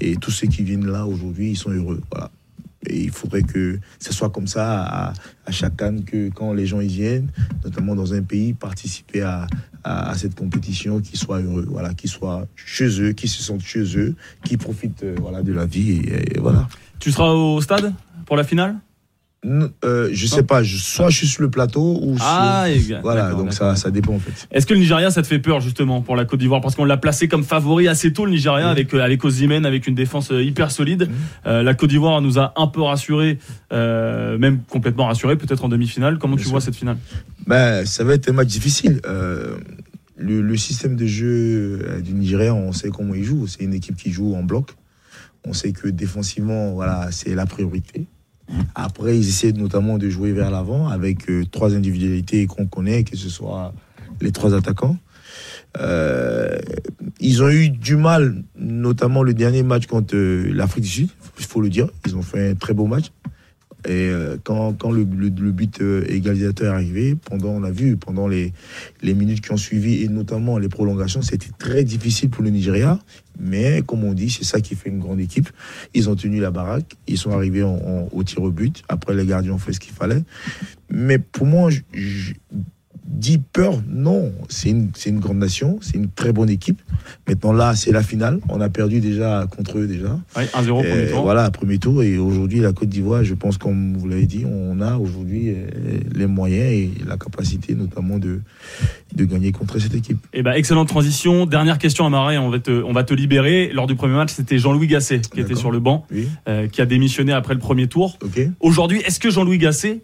Et tous ceux qui viennent là aujourd'hui, ils sont heureux. Voilà. Et il faudrait que ce soit comme ça à, chaque canne, que quand les gens y viennent, notamment dans un pays, participer à, cette compétition, qu'ils soient heureux, voilà, qu'ils soient chez eux, qu'ils se sentent chez eux, qu'ils profitent voilà, de la vie. Voilà. Tu seras au stade pour la finale? Euh, je sais pas, je, soit je suis sur le plateau ou sur- Ah, et- Voilà, d'accord, donc ça, ça dépend en fait. Est-ce que le Nigeria, ça te fait peur justement pour la Côte d'Ivoire? Parce qu'on l'a placé comme favori assez tôt, le Nigeria, Oui. avec, euh, avec Osimhen, avec une défense euh, hyper solide. Euh, la Côte d'Ivoire nous a un peu rassurés, euh, même complètement rassurés, peut-être en demi-finale. Comment Bien tu sûr. vois cette finale? Ben, ça va être un match difficile. Le, le système de jeu du Nigeria, on sait comment il joue. C'est une équipe qui joue en bloc. On sait que défensivement, voilà, c'est la priorité. Après, ils essaient notamment de jouer vers l'avant avec euh, trois individualités qu'on connaît, que ce soit les trois attaquants. Euh, ils ont eu du mal, notamment le dernier match contre euh, l'Afrique du Sud, il faut le dire. Ils ont fait un très beau match. Et euh, quand, quand le, le- le but euh, égalisateur est arrivé, pendant, on a vu, pendant les, les minutes qui ont suivi, et notamment les prolongations, c'était très difficile pour le Nigeria. Mais comme on dit, c'est ça qui fait une grande équipe. Ils ont tenu la baraque, ils sont arrivés en- en- au tir au but. Après, les gardiens ont fait ce qu'il fallait. Mais pour moi, je, je dis peur, non. C'est une, une grande nation, c'est une très bonne équipe. Maintenant, là, c'est la finale. On a perdu déjà contre eux déjà. Ouais, 1-0 premier Et tour. Voilà, premier tour. Et aujourd'hui, la Côte d'Ivoire, je pense, comme vous l'avez dit, on a aujourd'hui euh, les moyens et la capacité, notamment, de, de gagner contre cette équipe. Eh ben, excellente transition. Dernière question à Marais, on va te, on va te libérer. Lors du premier match, c'était Jean-Louis Gasset qui était sur le banc, Oui. euh, qui a démissionné après le premier tour. Aujourd'hui, est-ce que Jean-Louis Gasset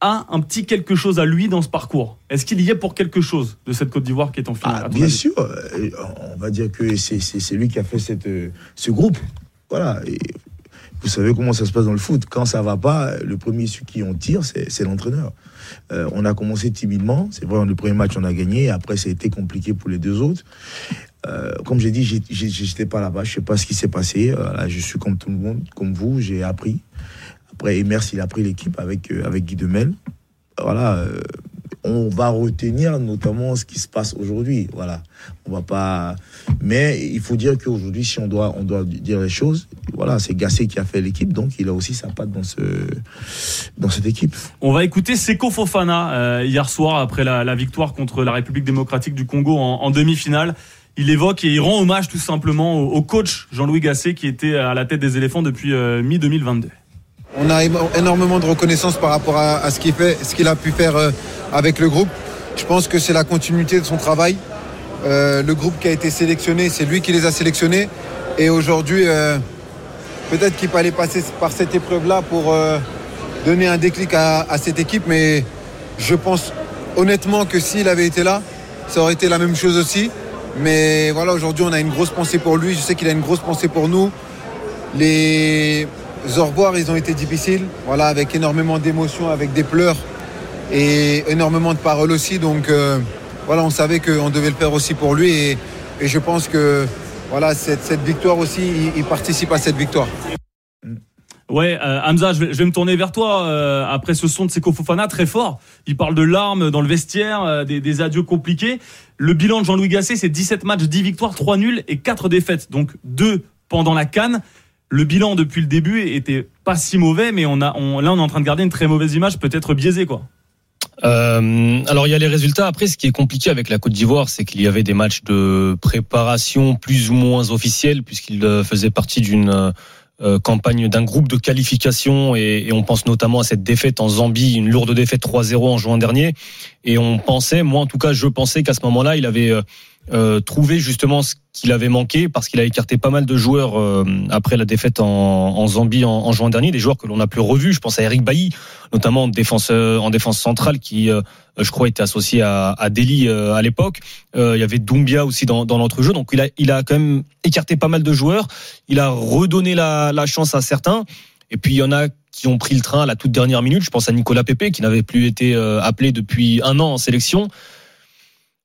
a un petit quelque chose à lui dans ce parcours Est-ce qu'il y est pour quelque chose de cette Côte d'Ivoire qui est en finale Ah, bien sûr, euh, on va dire que c'est lui qui a fait cette, euh, ce groupe. Voilà. Et vous savez comment ça se passe dans le foot. Quand ça va pas, le premier sur qui on tire, c'est l'entraîneur. Euh, on a commencé timidement. C'est vrai, le premier match, on a gagné. Après, ça a été compliqué pour les deux autres. Euh, comme j'ai dit, j'étais pas là-bas. Je sais pas ce qui s'est passé. Euh, là, je suis comme tout le monde, comme vous. J'ai appris. Après, Emers, il a pris l'équipe avec, euh, avec Guy Demel. Voilà. euh, on va retenir notamment ce qui se passe aujourd'hui. Voilà. On va pas. Mais il faut dire qu'aujourd'hui, si on doit, on doit dire les choses, voilà, c'est Gassé qui a fait l'équipe, donc il a aussi sa patte dans ce, dans cette équipe. On va écouter Seko Fofana euh, hier soir après la, victoire contre la République démocratique du Congo en, demi-finale. Il évoque et il rend hommage tout simplement au, coach Jean-Louis Gasset qui était à la tête des éléphants depuis euh, mi-2022. On a énormément de reconnaissance par rapport à, ce qu'il a pu faire euh, avec le groupe. Je pense que c'est la continuité de son travail. Euh, le groupe qui a été sélectionné, c'est lui qui les a sélectionnés. Et aujourd'hui, euh, peut-être qu'il fallait passer par cette épreuve-là pour donner un déclic à, à cette équipe. Mais je pense honnêtement que s'il avait été là, ça aurait été la même chose aussi. Mais voilà, aujourd'hui, on a une grosse pensée pour lui. Je sais qu'il a une grosse pensée pour nous. Les au revoir, ils ont été difficiles, voilà, avec énormément d'émotions, avec des pleurs et énormément de paroles aussi. Donc euh, voilà, on savait qu'on devait le faire aussi pour lui et, je pense que voilà, cette, victoire aussi, il, participe à cette victoire. Ouais, euh, Hamza, je vais, me tourner vers toi euh, après ce son de Seko Fofana très fort. Il parle de larmes dans le vestiaire, des, des adieux compliqués. Le bilan de Jean-Louis Gasset, c'est 17 matchs, 10 victoires, 3 nuls et 4 défaites. Donc 2 pendant la Cannes. Le bilan depuis le début était pas si mauvais, mais on a, on, là on est en train de garder une très mauvaise image, peut-être biaisée quoi. Euh, alors il y a les résultats. Après, ce qui est compliqué avec la Côte d'Ivoire, c'est qu'il y avait des matchs de préparation plus ou moins officiels, puisqu'il euh, faisait partie d'une euh, campagne d'un groupe de qualification, et, et on pense notamment à cette défaite en Zambie, une lourde défaite 3-0 en juin dernier. Et on pensait, moi en tout cas, je pensais qu'à ce moment-là, il avait euh, euh, trouvé justement ce qu'il avait manqué, parce qu'il a écarté pas mal de joueurs euh, après la défaite en, en Zambie en, en juin dernier, des joueurs que l'on n'a plus revus. Je pense à Eric Bailly, notamment en défense, euh, en défense centrale, qui, euh, je crois, était associé à, à Delhi euh, à l'époque. Euh, il y avait Doumbia aussi dans, dans l'entrejeu. Donc il a, il a quand même écarté pas mal de joueurs. Il a redonné la, la chance à certains. Et puis il y en a qui ont pris le train à la toute dernière minute. Je pense à Nicolas Pepe, qui n'avait plus été euh, appelé depuis un an en sélection.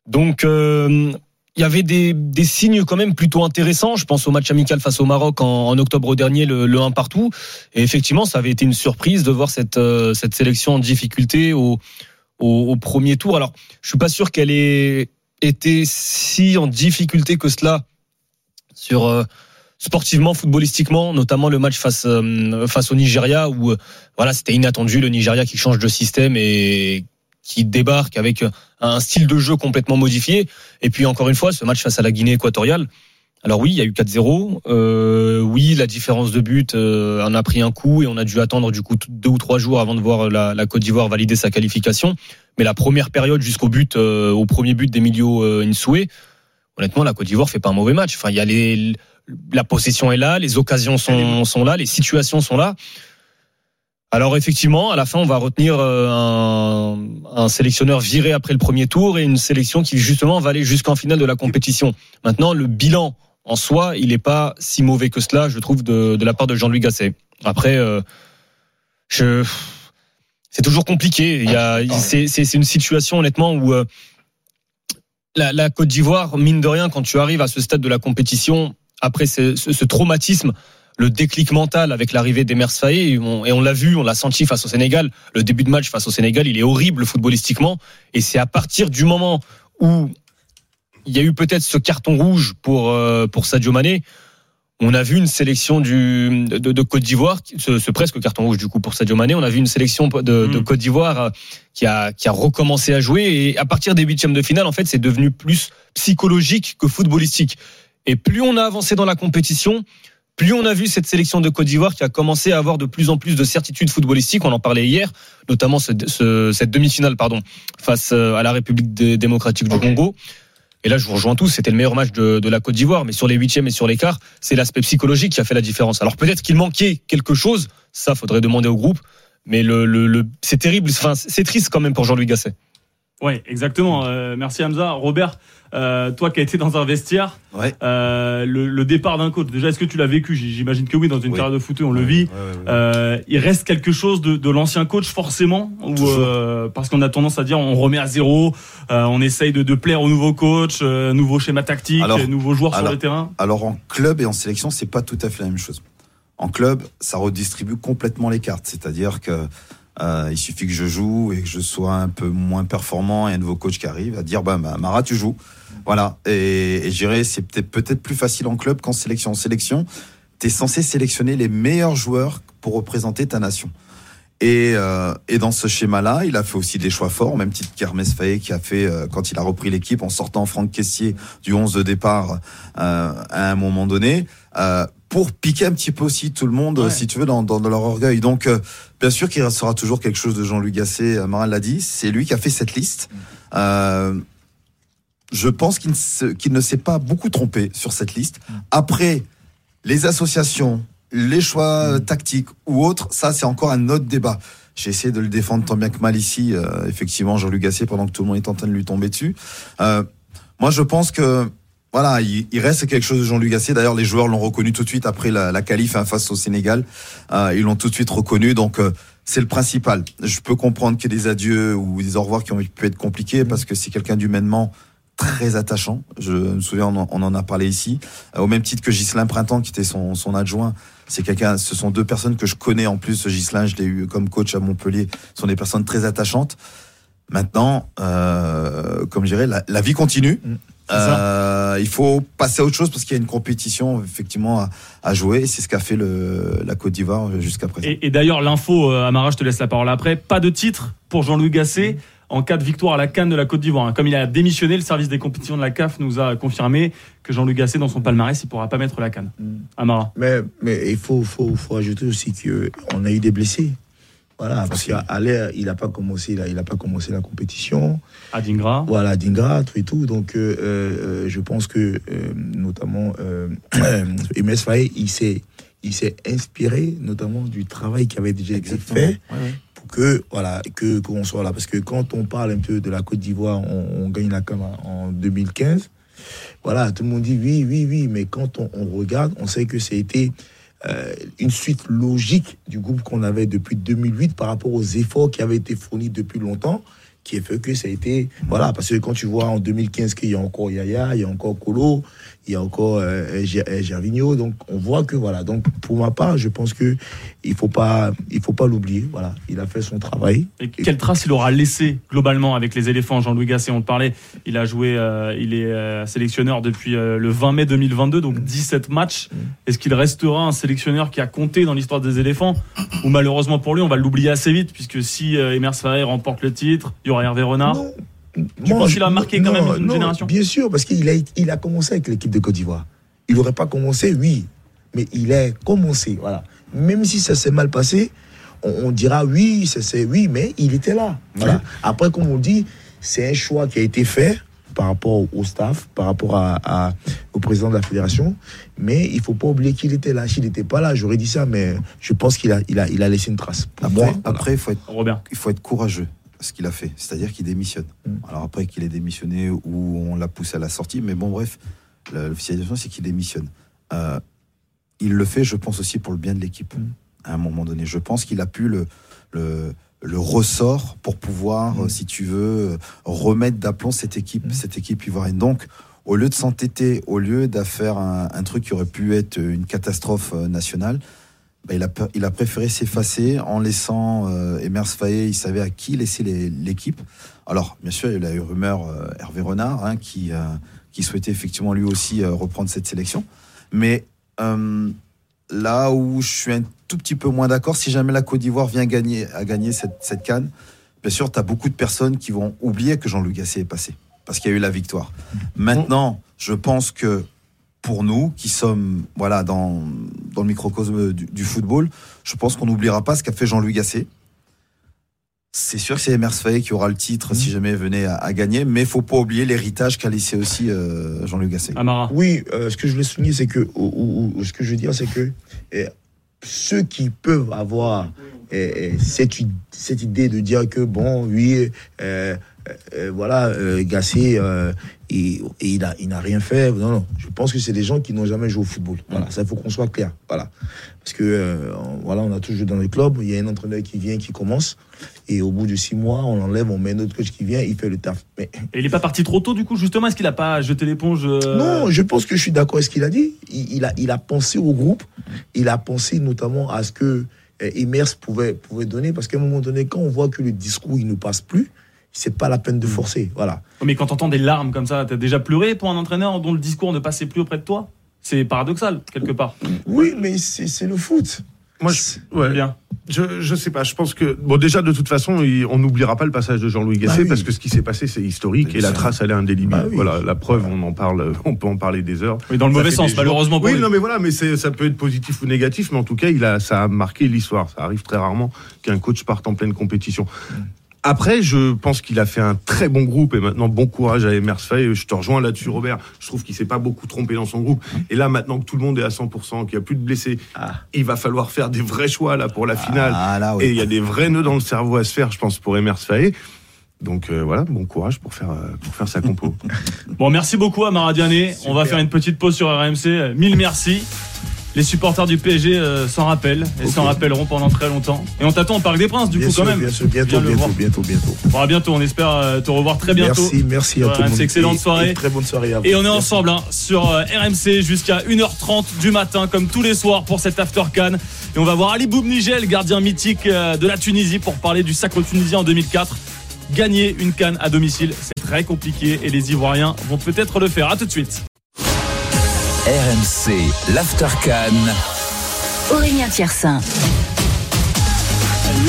Donc euh, il y avait des, des signes quand même plutôt intéressants. Je pense au match amical face au Maroc en, en octobre dernier, le, le 1 partout. Et effectivement, ça avait été une surprise de voir cette, euh, cette sélection en difficulté au, au, premier tour. Alors, je suis pas sûr qu'elle ait été si en difficulté que cela sur euh, sportivement, footballistiquement, notamment le match face euh, face au Nigeria où euh, voilà, c'était inattendu le Nigeria qui change de système et qui débarque avec un style de jeu complètement modifié. Et puis encore une fois, ce match face à la Guinée équatoriale. Alors oui, il y a eu 4-0. Euh, oui, la différence de but euh, en a pris un coup et on a dû attendre du coup deux ou trois jours avant de voir la, la Côte d'Ivoire valider sa qualification. Mais la première période jusqu'au but, euh, au premier but d'Emilio euh, Insoué, honnêtement, la Côte d'Ivoire fait pas un mauvais match. Enfin, il y a les, la possession est là, les occasions sont, sont là, les situations sont là. Alors effectivement, à la fin, on va retenir euh, un, un, sélectionneur viré après le premier tour et une sélection qui justement va aller jusqu'en finale de la compétition. Maintenant, le bilan en soi, il n'est pas si mauvais que cela, je trouve, de, de la part de Jean-Louis Gasset. Après, euh, je, c'est toujours compliqué. Il y a, c'est, une situation honnêtement où euh, la, la Côte d'Ivoire, mine de rien, quand tu arrives à ce stade de la compétition, après ce, ce- ce traumatisme, le déclic mental avec l'arrivée d'Emers Faé, et on, et on l'a vu, on l'a senti face au Sénégal, le début de match face au Sénégal, il est horrible footballistiquement, et c'est à partir du moment où il y a eu peut-être ce carton rouge pour, euh, pour Sadio Mané, on a vu une sélection du, de, de Côte d'Ivoire, ce, ce presque carton rouge du coup pour Sadio Mané, on a vu une sélection de, de Mm. Côte d'Ivoire euh, qui a, qui a recommencé à jouer et à partir des huitièmes de finale, en fait, c'est devenu plus psychologique que footballistique. Et plus on a avancé dans la compétition, plus on a vu cette sélection de Côte d'Ivoire qui a commencé à avoir de plus en plus de certitudes footballistiques. On en parlait hier, notamment ce- ce- cette demi-finale, pardon, face euh, à la République dé- démocratique du Congo. Et là, je vous rejoins tous, c'était le meilleur match de, la Côte d'Ivoire, mais sur les huitièmes et sur l'écart, c'est l'aspect psychologique qui a fait la différence. Alors peut-être qu'il manquait quelque chose, ça faudrait demander au groupe, mais c'est terrible, c'est triste quand même pour Jean-Louis Gasset. Ouais, exactement. Euh, merci Hamza. Robert, euh, toi qui as été dans un vestiaire, Ouais. euh, le, le départ d'un coach, déjà, est-ce que tu l'as vécu? J'imagine que oui, dans une Oui. carrière de foot, on le vit. Euh, il reste quelque chose de, de l'ancien coach forcément? Ou parce qu'on a tendance à dire on remet à zéro, on essaye de, de plaire au nouveau coach, nouveau schéma tactique, Alors- nouveaux joueurs sur le terrain? Alors en club et en sélection, c'est pas tout à fait la même chose. En club, ça redistribue complètement les cartes. C'est-à-dire que euh, il suffit que je joue et que je sois un peu moins performant et un nouveau coach qui arrive à dire bah, bah, Mara tu joues. Voilà. Et, et je dirais c'est peut-être plus facile en club qu'en sélection. En sélection, tu es censé sélectionner les meilleurs joueurs pour représenter ta nation. Et, euh, et dans ce schéma-là, il a fait aussi des choix forts, au même titre qu'Hermès Faye qui a fait euh, quand il a repris l'équipe en sortant Franck Caissier du 11 de départ euh, à un moment donné, euh, pour piquer un petit peu aussi tout le monde, Ouais. si tu veux, dans, dans, dans leur orgueil. Donc, euh, bien sûr qu'il restera toujours quelque chose de Jean-Louis Gasset, euh, Marin l'a dit, c'est lui qui a fait cette liste. Je pense qu'il ne, s'est pas beaucoup trompé sur cette liste. Après, les associations, les choix euh, tactiques ou autres, ça c'est encore un autre débat. J'ai essayé de le défendre tant bien que mal ici, euh, effectivement, Jean-Luc Gasset, pendant que tout le monde est en train de lui tomber dessus. Euh, moi, je pense que voilà, il, il reste quelque chose de Jean-Luc Gasset. D'ailleurs, les joueurs l'ont reconnu tout de suite après la, la qualif hein, face au Sénégal. Euh, ils l'ont tout de suite reconnu, donc euh, c'est le principal. Je peux comprendre qu'il y ait des adieux ou des au revoir qui ont pu être compliqués parce que c'est quelqu'un d'humainement très attachant. Je me souviens, on en, on en a parlé ici. Euh, au même titre que Ghislain Printemps, qui était son, son adjoint. C'est quelqu'un, ce sont deux personnes que je connais en plus. Ghislain, je l'ai eu comme coach à Montpellier. Ce sont des personnes très attachantes. Maintenant, euh, comme je dirais, la, la vie continue. Euh, il faut passer à autre chose parce qu'il y a une compétition effectivement à, à jouer. C'est ce qu'a fait le, la Côte d'Ivoire jusqu'à présent. Et, et d'ailleurs, l'info, euh, Amara, je te laisse la parole après. Pas de titre pour Jean-Louis Gasset en cas de victoire à la Cannes de la Côte d'Ivoire. Comme il a démissionné, le service des compétitions de la CAF nous a confirmé que Jean-Louis Gasset, dans son palmarès, il pourra pas mettre la Cannes. Amara. Mais, mais il faut, faut, faut ajouter aussi qu'on a eu des blessés. Voilà, parce qu'à l'air, il n'a pas commencé, il a, pas commencé la compétition. Adingra. Voilà, Dingra, tout et tout. Donc, euh, euh, je pense que, euh, notamment, Emes Faye, il s'est, il s'est inspiré, notamment, du travail qui avait déjà été fait que, voilà, que, qu'on soit là. Parce que quand on parle un peu de la Côte d'Ivoire, on, gagne la CAN en 2015. Voilà, tout le monde dit oui, oui, oui, mais quand on, regarde, on sait que ça a été euh, une suite logique du groupe qu'on avait depuis 2008 par rapport aux efforts qui avaient été fournis depuis longtemps, qui a fait que ça a été. Voilà, parce que quand tu vois en 2015 qu'il y a encore Yaya, il y a encore Colo, il y a encore euh, Gervinho, donc on voit que voilà. Donc pour ma part, je pense que il faut pas, il faut pas l'oublier. Voilà, il a fait son travail. Et quelle trace il aura laissé globalement avec les éléphants? Jean-Louis Gasset, on le parlait, il a joué, euh, il est euh, sélectionneur depuis euh, le 20 mai 2022, donc 17 matchs. Est-ce qu'il restera un sélectionneur qui a compté dans l'histoire des éléphants? Ou malheureusement pour lui, on va l'oublier assez vite, puisque si Emers Faye remporte le titre, il y aura Hervé Renard. Tu penses qu'il a marqué quand non, même une non, génération Bien sûr, parce qu'il a, il a commencé avec l'équipe de Côte d'Ivoire. Il n'aurait pas commencé, oui, mais il a commencé. Voilà. Même si ça s'est mal passé, on, on dira oui, ça c'est oui, mais il était là. Voilà. Après, comme on dit, c'est un choix qui a été fait par rapport au staff, par rapport à, à- au président de la fédération. Mais il faut pas oublier qu'il était là. S'il n'était pas là, j'aurais dit ça, mais je pense qu'il a, il a, il a laissé une trace. Pour Après, moi, faut être, Robert. il faut être courageux ce qu'il a fait, c'est-à-dire qu'il démissionne. Alors après qu'il ait démissionné ou on l'a poussé à la sortie, mais bon bref, l'officialisation c'est qu'il démissionne. Euh, il le fait, je pense aussi pour le bien de l'équipe. À un moment donné, je pense qu'il a pu le, le le ressort pour pouvoir, Mm. euh, si tu veux, remettre d'aplomb cette équipe, cette équipe ivoirienne. Donc, au lieu de s'entêter, au lieu de faire un, un truc qui aurait pu être une catastrophe euh, nationale, bah, il, a, pe- il a préféré s'effacer en laissant euh, Emers Faé, il savait à qui laisser l'équipe. Alors, bien sûr, il y a eu rumeur euh, Hervé Renard hein, qui, euh, qui souhaitait effectivement lui aussi euh, reprendre cette sélection. Mais là où je suis un tout petit peu moins d'accord, si jamais la Côte d'Ivoire vient gagner, à gagner cette, cette canne, bien sûr, tu as beaucoup de personnes qui vont oublier que Jean-Louis Gasset est passé, parce qu'il y a eu la victoire. Maintenant, je pense que pour nous, qui sommes voilà, dans, dans le microcosme du, du football, je pense qu'on n'oubliera pas ce qu'a fait Jean-Louis Gasset. C'est sûr que c'est Emers Faé qui aura le titre si jamais il venait à, à gagner, mais faut pas oublier l'héritage qu'a laissé aussi euh, Jean-Louis Gasset. Oui, euh, ce que je voulais souligner, c'est que, ou, ou- ou ce que je veux dire, c'est que euh, ceux qui peuvent avoir euh, euh, cette, cette idée de dire que, bon, oui, euh, euh, euh, voilà, euh, Gassé, euh, et, et il n'a il n'a rien fait. Non, non, je pense que c'est des gens qui n'ont jamais joué au football. Voilà, ça, il faut qu'on soit clair. Voilà. Parce que, voilà, on a toujours dans les clubs, il y a un entraîneur qui vient, qui commence, et au bout de six mois, on l'enlève, on met un autre coach qui vient, il fait le taf. Mais Et il est pas parti trop tôt du coup justement Est-ce qu'il a pas jeté l'éponge non, je pense que je suis d'accord avec ce qu'il a dit. Il, il a, il a pensé au groupe. Il a pensé notamment à ce que Emers pouvait, pouvait donner. Parce qu'à un moment donné, quand on voit que le discours il ne passe plus, c'est pas la peine de forcer. Voilà. Mais quand t'entends des larmes comme ça, t'as déjà pleuré pour un entraîneur dont le discours ne passait plus auprès de toi? C'est paradoxal quelque part. Oui, mais c'est le foot. Moi, je, ouais. Je, je sais pas. Je pense que bon, déjà de toute façon, il- on n'oubliera pas le passage de Jean-Louis Gasset Bah oui. parce que ce qui s'est passé, c'est historique et la trace, elle est indélébile. Bah oui. Voilà, la preuve, on en parle, on peut en parler des heures. Oui, dans le Ça mauvais sens, malheureusement pour Oui, lui. non, mais voilà, mais ça peut être positif ou négatif, mais en tout cas, il a, ça a marqué l'histoire. Ça arrive très rarement qu'un coach parte en pleine compétition. Après, je pense qu'il a fait un très bon groupe et maintenant bon courage à Emers Faye. Je te rejoins là-dessus, Robert. Je trouve qu'il s'est pas beaucoup trompé dans son groupe. Et là, maintenant que tout le monde est à 100%, qu'il n'y a plus de blessés, il va falloir faire des vrais choix là pour la finale. Ah, là, oui. Et il y a des vrais nœuds dans le cerveau à se faire, je pense, pour Emers Faye. Donc euh, voilà, bon courage pour faire, euh, pour faire sa compo. Bon, merci beaucoup à Maradiané. On va faire une petite pause sur RMC. Mille merci. Les supporters du PSG euh, s'en rappellent et s'en rappelleront pendant très longtemps. Et on t'attend au Parc des Princes, du Bien coup, sûr, quand même. bien sûr, bientôt, bientôt, bientôt, bientôt. Bon, à bientôt. On espère euh, te revoir très bientôt. Merci, merci à tout le monde. Excellente soirée. et très bonne soirée à vous. Et on est Merci. ensemble hein, sur euh, RMC jusqu'à 1h30 du matin, comme tous les soirs pour cet After Can. Et on va voir Ali Boubnigel, gardien mythique euh, de la Tunisie, pour parler du sacre tunisien en 2004. Gagner une canne à domicile, c'est très compliqué et les Ivoiriens vont peut-être le faire. À tout de suite. RMC, l'Aftercan. Aurélien Tiersin.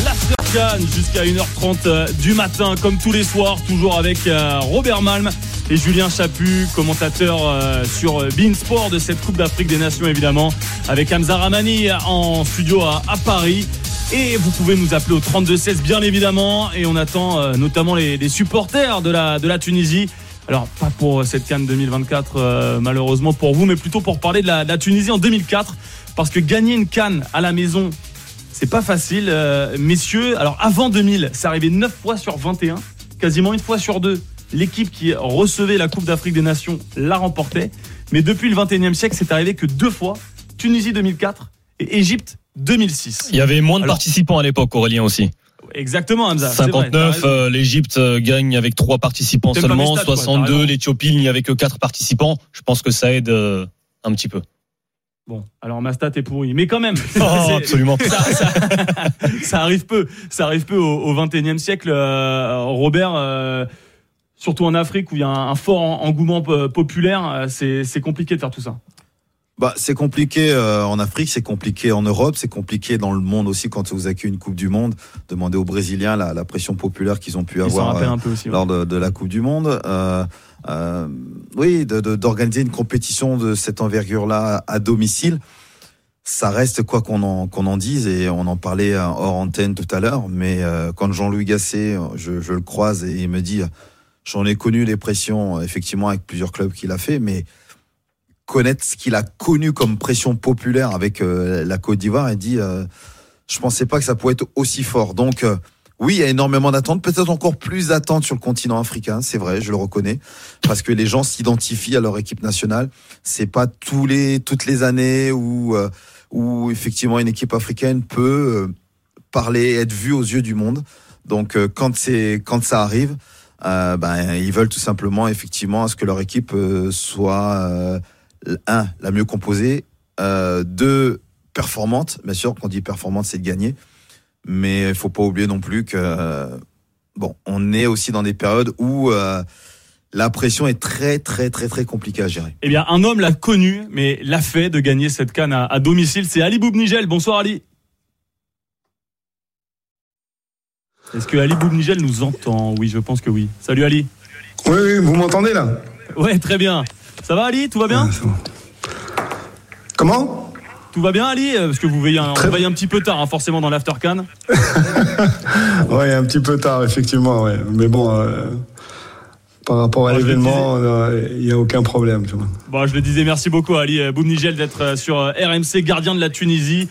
L'Aftercan jusqu'à 1h30 euh, du matin, comme tous les soirs, toujours avec euh, Robert Malm et Julien Chaput, commentateur euh, sur Bein Sport de cette Coupe d'Afrique des Nations, évidemment, avec Hamza Ramani en studio à, à Paris. Et vous pouvez nous appeler au 32-16, bien évidemment. Et on attend euh, notamment les, les supporters de la, de la Tunisie. Alors, pas pour cette Cannes 2024, euh, malheureusement pour vous, mais plutôt pour parler de la, de la Tunisie en 2004. Parce que gagner une Cannes à la maison, c'est pas facile, euh, messieurs. Alors avant 2000, ça arrivait 9 fois sur 21, quasiment une fois sur deux. L'équipe qui recevait la Coupe d'Afrique des Nations la remportait. Mais depuis le 21e siècle, c'est arrivé que deux fois. Tunisie 2004 et Égypte 2006. Il y avait moins de Alors, participants à l'époque, Aurélien aussi. Exactement, Hamza. c'est vrai, t'as 59, raison. euh, l'Égypte euh, gagne avec trois participants seulement. stats, quoi, t'as 62, raison. l'Éthiopie, il n'y avait que quatre participants. Je pense que ça aide euh, un petit peu. Bon, alors ma stat est pourrie, mais quand même. Oh, absolument. Ça, ça- ça arrive peu. Ça arrive peu au, 21e siècle. euh, Robert, euh, surtout en Afrique où il y a un, un fort en- engouement po- populaire, c'est compliqué de faire tout ça. Bah, c'est compliqué euh, en Afrique, c'est compliqué en Europe, c'est compliqué dans le monde aussi quand vous accueillez une Coupe du Monde. Demandez aux Brésiliens la, la pression populaire qu'ils ont pu Ils avoir euh, un peu aussi. ouais. lors de, de la Coupe du Monde. Euh, oui, de- de- d'organiser une compétition de cette envergure-là à domicile, ça reste quoi qu'on en, qu'on en dise, et on en parlait hors antenne tout à l'heure, mais quand Jean-Louis Gasset, je, je le croise et il me dit, j'en ai connu les pressions, effectivement, avec plusieurs clubs qu'il a fait, mais connaître ce qu'il a connu comme pression populaire avec euh, la Côte d'Ivoire, il dit, euh, je pensais pas que ça pouvait être aussi fort. Donc, euh, oui, il y a énormément d'attentes, peut-être encore plus d'attentes sur le continent africain, c'est vrai, je le reconnais, parce que les gens s'identifient à leur équipe nationale. C'est pas tous les toutes les années où euh, où effectivement une équipe africaine peut parler, être vu aux yeux du monde. Donc quand c'est quand ça arrive, ben ils veulent tout simplement effectivement à ce que leur équipe soit un la mieux composée, euh, deux performante. Bien sûr, quand on dit performante, c'est de gagner, mais il faut pas oublier non plus que euh, bon, on est aussi dans des périodes où euh, la pression est très très très très compliquée à gérer. Eh bien, un homme l'a connu, mais l'a fait de gagner cette canne à, à domicile. C'est Ali Boubnigel. Bonsoir Ali. Est-ce que Ali Boubnigel nous entend? Oui, je pense que oui. Salut Ali. Oui, oui, vous m'entendez là? Ouais, très bien. Ça va Ali Tout va bien Comment Tout va bien Ali Parce que vous veillez un, on veille un petit peu tard, hein, forcément, dans l'after can. Ouais, un petit peu tard, effectivement, ouais. Mais bon, euh, par rapport à l'événement, euh, il n'y a aucun problème. Bon, je le disais, merci beaucoup Ali Boubnigel d'être euh, sur RMC, gardien de la Tunisie,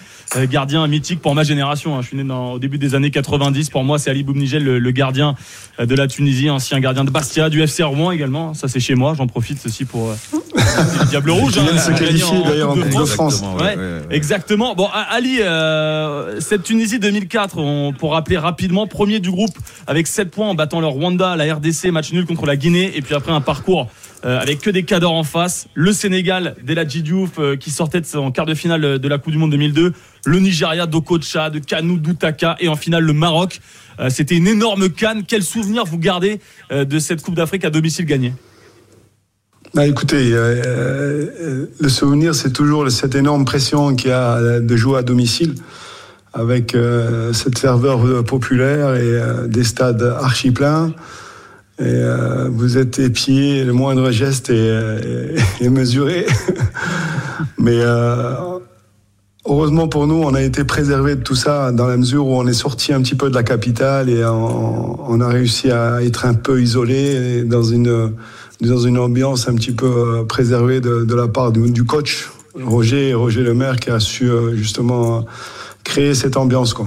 gardien mythique pour ma génération. hein. Je suis né dans, au début des années 90. Pour moi, c'est Ali Boubnigel, le, le gardien euh, de la Tunisie, ancien gardien de Bastia, du FC Rouen également. Ça, c'est chez moi. J'en profite ceci pour euh, le Diable Rouge. Vient de se qualifier, d'ailleurs, en Coupe de France. Ouais, Exactement. Bon, Ali, euh, cette Tunisie 2004, on, pour rappeler rapidement, premier du groupe avec 7 points en battant le Rwanda, la RDC, match nul contre la Guinée, et puis après un parcours euh, avec que des cadors en face. Le Sénégal, d'Eladji Diouf, euh, qui sortait son quart de finale de la Coupe du Monde 2002. Le Nigeria, d'Okocha, de Kanu, d'Utaka, et en finale le Maroc. Euh, C'était une énorme canne. Quel souvenir vous gardez euh, de cette Coupe d'Afrique à domicile gagnée? Bah, écoutez, euh, euh, le souvenir, c'est toujours cette énorme pression qu'il y a euh, de jouer à domicile, avec euh, cette ferveur euh, populaire et euh, des stades archi pleins. Euh, vous êtes épié, le moindre geste est, euh, mesuré. Mais euh, heureusement pour nous, on a été préservé de tout ça dans la mesure où on est sorti un petit peu de la capitale et on, a réussi à être un peu isolé dans une dans une ambiance un petit peu préservée de, la part du, coach Roger Roger Lemaire qui a su justement créer cette ambiance quoi.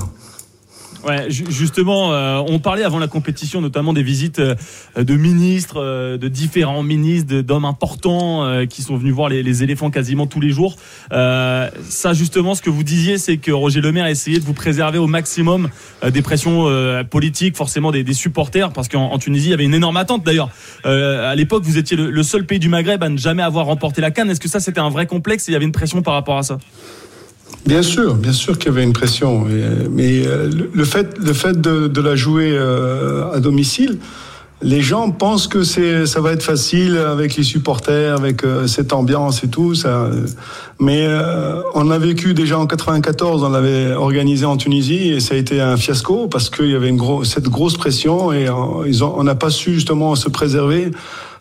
Ouais, ju- justement, euh, on parlait avant la compétition notamment des visites euh, de ministres, euh, de différents ministres, d'hommes importants euh, qui sont venus voir les, les éléphants quasiment tous les jours. Ça, justement, ce que vous disiez, c'est que Roger Lemaire a essayé de vous préserver au maximum des pressions politiques, forcément des, des supporters, parce qu'en en Tunisie, il y avait une énorme attente d'ailleurs. À l'époque, vous étiez le, le seul pays du Maghreb à ne jamais avoir remporté la Cannes. Est-ce que ça, c'était un vrai complexe et il y avait une pression par rapport à ça? Bien sûr, bien sûr qu'il y avait une pression, mais euh, le- fait, le fait de, de la jouer euh, à domicile, les gens pensent que c'est, ça va être facile avec les supporters, avec euh, cette ambiance et tout. Ça, mais on a vécu déjà en 94, on l'avait organisé en Tunisie et ça a été un fiasco parce qu'il y avait une gros, cette grosse pression et on n'a pas su justement se préserver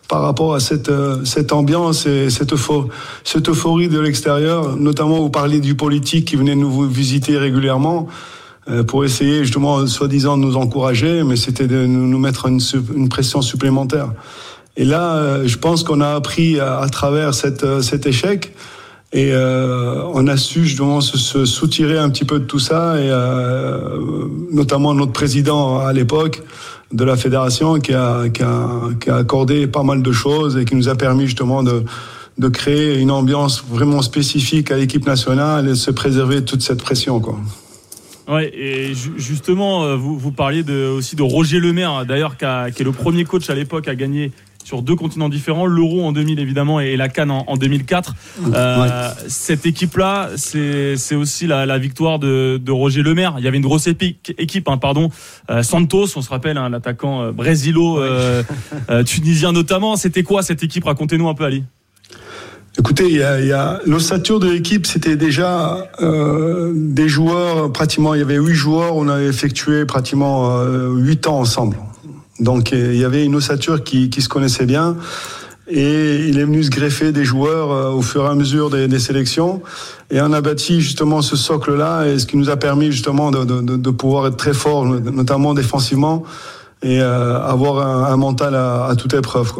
par rapport à cette, euh, cette ambiance et cette, eupho- cette euphorie de l'extérieur, notamment vous parlez du politique qui venait nous visiter régulièrement euh, pour essayer justement, soi-disant, de nous encourager, mais c'était de nous mettre une, une pression supplémentaire. Et là, euh, je pense qu'on a appris à, à travers cette, cet échec et euh, on a su justement se, se soutirer un petit peu de tout ça, et euh, notamment notre président à l'époque de la fédération qui a, qui, a, accordé pas mal de choses et qui nous a permis justement de, de créer une ambiance vraiment spécifique à l'équipe nationale et de se préserver toute cette pression. Quoi. Ouais, et ju- justement, euh, vous, vous parliez aussi de Roger Lemaire, d'ailleurs, qui est le premier coach à l'époque à gagner sur deux continents différents, l'Euro en 2000 évidemment et la Cannes en, en 2004. Euh, Cette équipe-là, c'est aussi la, la victoire de, de Roger Lemaire. Il y avait une grosse épique, équipe, hein, pardon. Euh, Santos, on se rappelle, hein, l'attaquant euh, brésilo, euh, euh, tunisien notamment. C'était quoi cette équipe? Racontez-nous un peu, Ali. Écoutez, il y a, a l'ossature de l'équipe, c'était déjà euh, des joueurs, pratiquement, il y avait huit joueurs, on avait effectué pratiquement euh, huit ans ensemble. Donc euh, il y avait une ossature qui, se connaissait bien. Et il est venu se greffer des joueurs euh, au fur et à mesure des, sélections. Et on a bâti justement ce socle-là, et ce qui nous a permis justement de, pouvoir être très fort, notamment défensivement, et euh, avoir un, mental à, toute épreuve.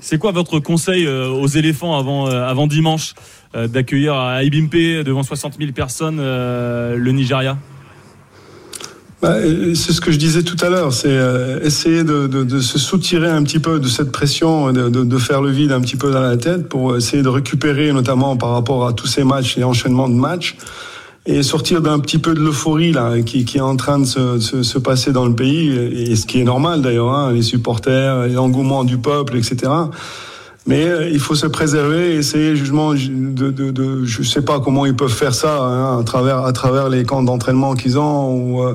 C'est quoi votre conseil aux éléphants avant, avant dimanche d'accueillir à Ibimpe devant 60 000 personnes le Nigeria? Bah, c'est ce que je disais tout à l'heure, c'est euh, essayer de, de- de se soutirer un petit peu de cette pression, de, de- de faire le vide un petit peu dans la tête pour essayer de récupérer, notamment par rapport à tous ces matchs et enchaînements de matchs, et sortir d'un petit peu de l'euphorie là qui, qui, est en train de se, se, se, passer dans le pays et ce qui est normal d'ailleurs, hein, les supporters, l'engouement du peuple, etc. Mais euh, il faut se préserver, essayer justement de, de, de, je sais pas comment ils peuvent faire ça hein, à travers à travers les camps d'entraînement qu'ils ont ou, euh,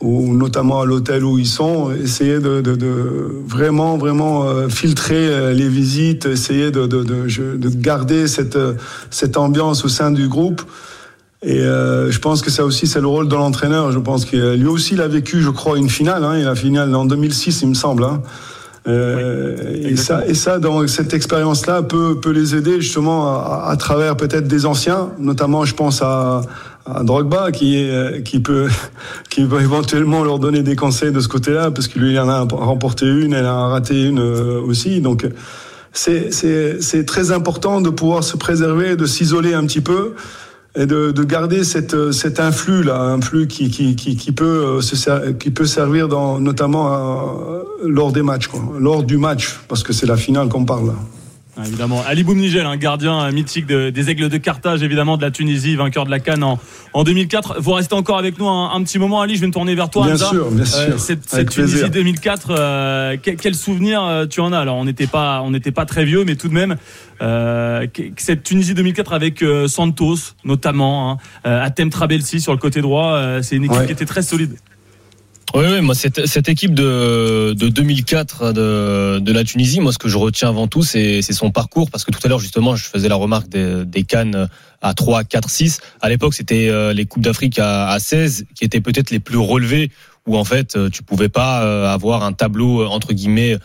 ou notamment à l'hôtel où ils sont, essayer de, de, de vraiment vraiment euh, filtrer les visites, essayer de, de, de, garder cette cette ambiance au sein du groupe. Et euh, je pense que ça aussi, c'est le rôle de l'entraîneur. Je pense que lui aussi, il a vécu, je crois, une finale. Hein, il a finale en 2006, il me semble. Hein. Euh, et ça, et ça, dans cette expérience-là, peut, peut les aider justement à, à travers peut-être des anciens, notamment, je pense à, à Drogba, qui est, qui peut, qui peut éventuellement leur donner des conseils de ce côté-là, parce que lui, il en a remporté une, elle a raté une euh, aussi. Donc, c'est très important de pouvoir se préserver, de s'isoler un petit peu et de, de, garder cette, cet influx là, un flux qui, qui, qui, qui peut euh, qui peut servir dans, notamment euh, lors des matchs, quoi, lors du match, parce que c'est la finale qu'on parle. Là. Ah, évidemment. Ali Boumnigel, un gardien euh, mythique des Aigles de Carthage, évidemment, de la Tunisie, vainqueur de la Cannes en, en 2004. Vous restez encore avec nous un, petit moment, Ali. Je vais me tourner vers toi. Bien sûr, bien sûr. cette, cette Tunisie 2004, euh, quel, quel, souvenir tu en as? Alors, on n'était pas, on n'était pas très vieux, mais tout de même, euh, cette Tunisie 2004 avec Santos, notamment, hein, Atem Trabelsi sur le côté droit, c'est une équipe ouais. qui était très solide. Oui, oui, moi cette, cette équipe de, de 2004 de, de la Tunisie, moi ce que je retiens avant tout, c'est son parcours, parce que tout à l'heure justement, je faisais la remarque des, des Cannes à 3, 4, 6. À l'époque, c'était euh, les coupes d'Afrique à, à 16 qui étaient peut-être les plus relevées, où en fait euh, tu pouvais pas euh, avoir un tableau entre guillemets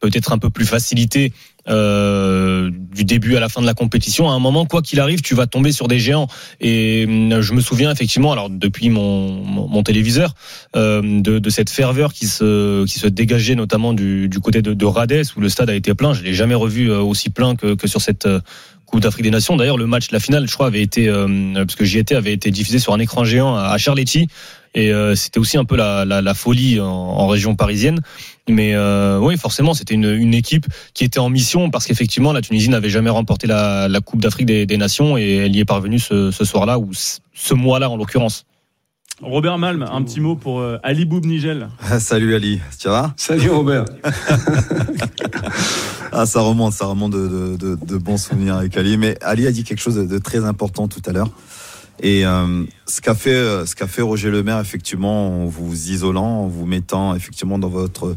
peut-être un peu plus facilité euh, du début à la fin de la compétition. À un moment, quoi qu'il arrive, tu vas tomber sur des géants. Et hum, je me souviens effectivement, alors depuis mon, mon, téléviseur, euh, de, de, cette ferveur qui se, qui se dégageait notamment du, du côté de, de Rades où le stade a été plein. Je l'ai jamais revu euh, aussi plein que, que sur cette euh, Coupe d'Afrique des Nations. D'ailleurs, le match, la finale, je crois, avait été, euh, parce que j'y étais, avait été diffusé sur un écran géant à Charletti. Et euh, c'était aussi un peu la, la, la folie en, région parisienne. Mais euh, oui, forcément, c'était une, une, équipe qui était en mission parce qu'effectivement, la Tunisie n'avait jamais remporté la, la Coupe d'Afrique des, des, Nations et elle y est parvenue ce, ce soir-là ou ce mois-là en l'occurrence. Robert Malm, un petit mot pour euh, Ali Boubnigel. Salut Ali, tu vas? Salut Robert. ah, ça remonte, ça remonte de, de, de, bons souvenirs avec Ali. Mais Ali a dit quelque chose de très important tout à l'heure. Et euh, ce qu'a fait, euh, ce qu'a fait Roger Lemaire, effectivement, en vous isolant, en vous mettant effectivement dans votre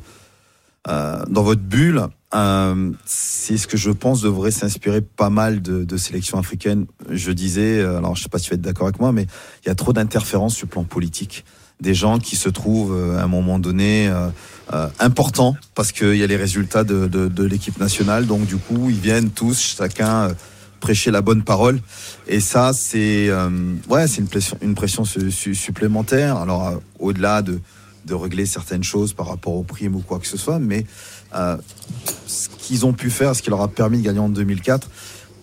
euh, dans votre bulle, euh, c'est ce que je pense devrait s'inspirer pas mal de, sélections africaines. Je disais, euh, alors je sais pas si tu vas être d'accord avec moi, mais il y a trop d'interférences sur le plan politique. Des gens qui se trouvent à un moment donné importants parce qu'il y a les résultats de, l'équipe nationale. Donc du coup, ils viennent tous, chacun prêcher la bonne parole. Et ça, c'est ouais, c'est une pression, supplémentaire. Alors, au-delà de, de régler certaines choses par rapport aux primes ou quoi que ce soit, mais euh, ce qu'ils ont pu faire, ce qui leur a permis de gagner en 2004,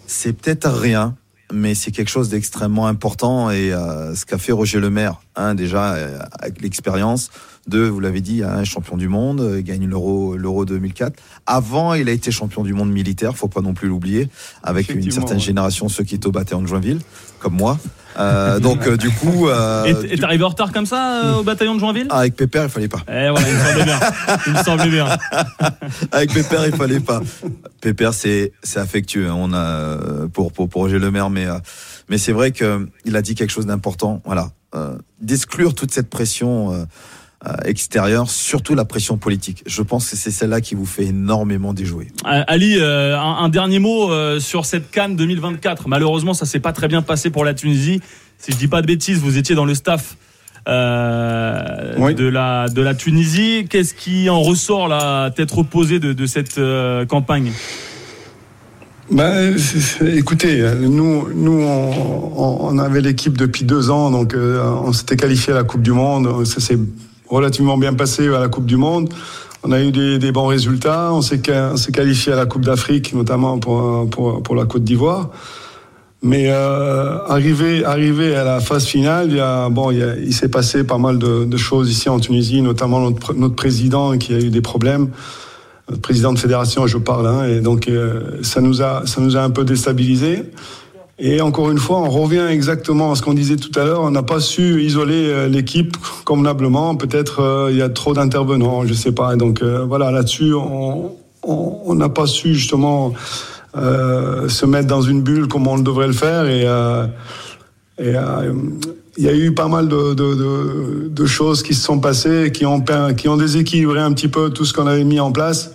c'est peut-être rien, mais c'est quelque chose d'extrêmement important. Et euh, ce qu'a fait Roger Lemaire, hein, déjà euh, avec l'expérience, de, vous l'avez dit, un champion du monde, euh, gagne l'euro, l'euro 2004. Avant, il a été champion du monde militaire, faut pas non plus l'oublier, avec une certaine ouais. génération, ceux qui étaient au bataillon de Joinville, comme moi. Euh, donc euh, du coup. Euh, et t'es arrivé en retard comme ça euh, au bataillon de Joinville? Ah, Avec Pépère, il fallait pas. Eh voilà, il me semblait bien. Il me semblait bien. avec Pépère, il fallait pas. Pépère, c'est c'est affectueux. Hein. On a pour pour pour Roger Lemaire, mais mais c'est vrai que il a dit quelque chose d'important. Voilà, d'exclure toute cette pression euh, extérieure, surtout la pression politique. Je pense que c'est celle-là qui vous fait énormément déjouer. Euh, Ali, euh, un, un, dernier mot euh, sur cette Cannes 2024. Malheureusement, ça s'est pas très bien passé pour la Tunisie. Si je dis pas de bêtises, vous étiez dans le staff euh, oui. de la de la Tunisie. Qu'est-ce qui en ressort là, tête reposée de, de cette euh, campagne? Ben, écoutez, nous, nous, on, on avait l'équipe depuis deux ans, donc euh, on s'était qualifié à la Coupe du Monde. Ça s'est relativement bien passé à la Coupe du Monde. On a eu des, bons résultats. On s'est qualifié à la Coupe d'Afrique, notamment pour, pour, la Côte d'Ivoire. Mais euh, arrivé, arrivé à la phase finale, il, bon, il, s'est passé pas mal de, choses ici en Tunisie, notamment notre, notre, président qui a eu des problèmes. Notre président de fédération, je parle, hein, et donc euh, ça nous a, ça nous a un peu déstabilisé. Et encore une fois, on revient exactement à ce qu'on disait tout à l'heure. On n'a pas su isoler euh, l'équipe convenablement. Peut-être euh, il y a trop d'intervenants, je sais pas. Donc euh, voilà, là-dessus, on n'a pas su justement euh, se mettre dans une bulle comme on devrait le faire. Et, et, il y a eu pas mal de, de, de, de choses qui se sont passées, qui ont, qui ont déséquilibré un petit peu tout ce qu'on avait mis en place.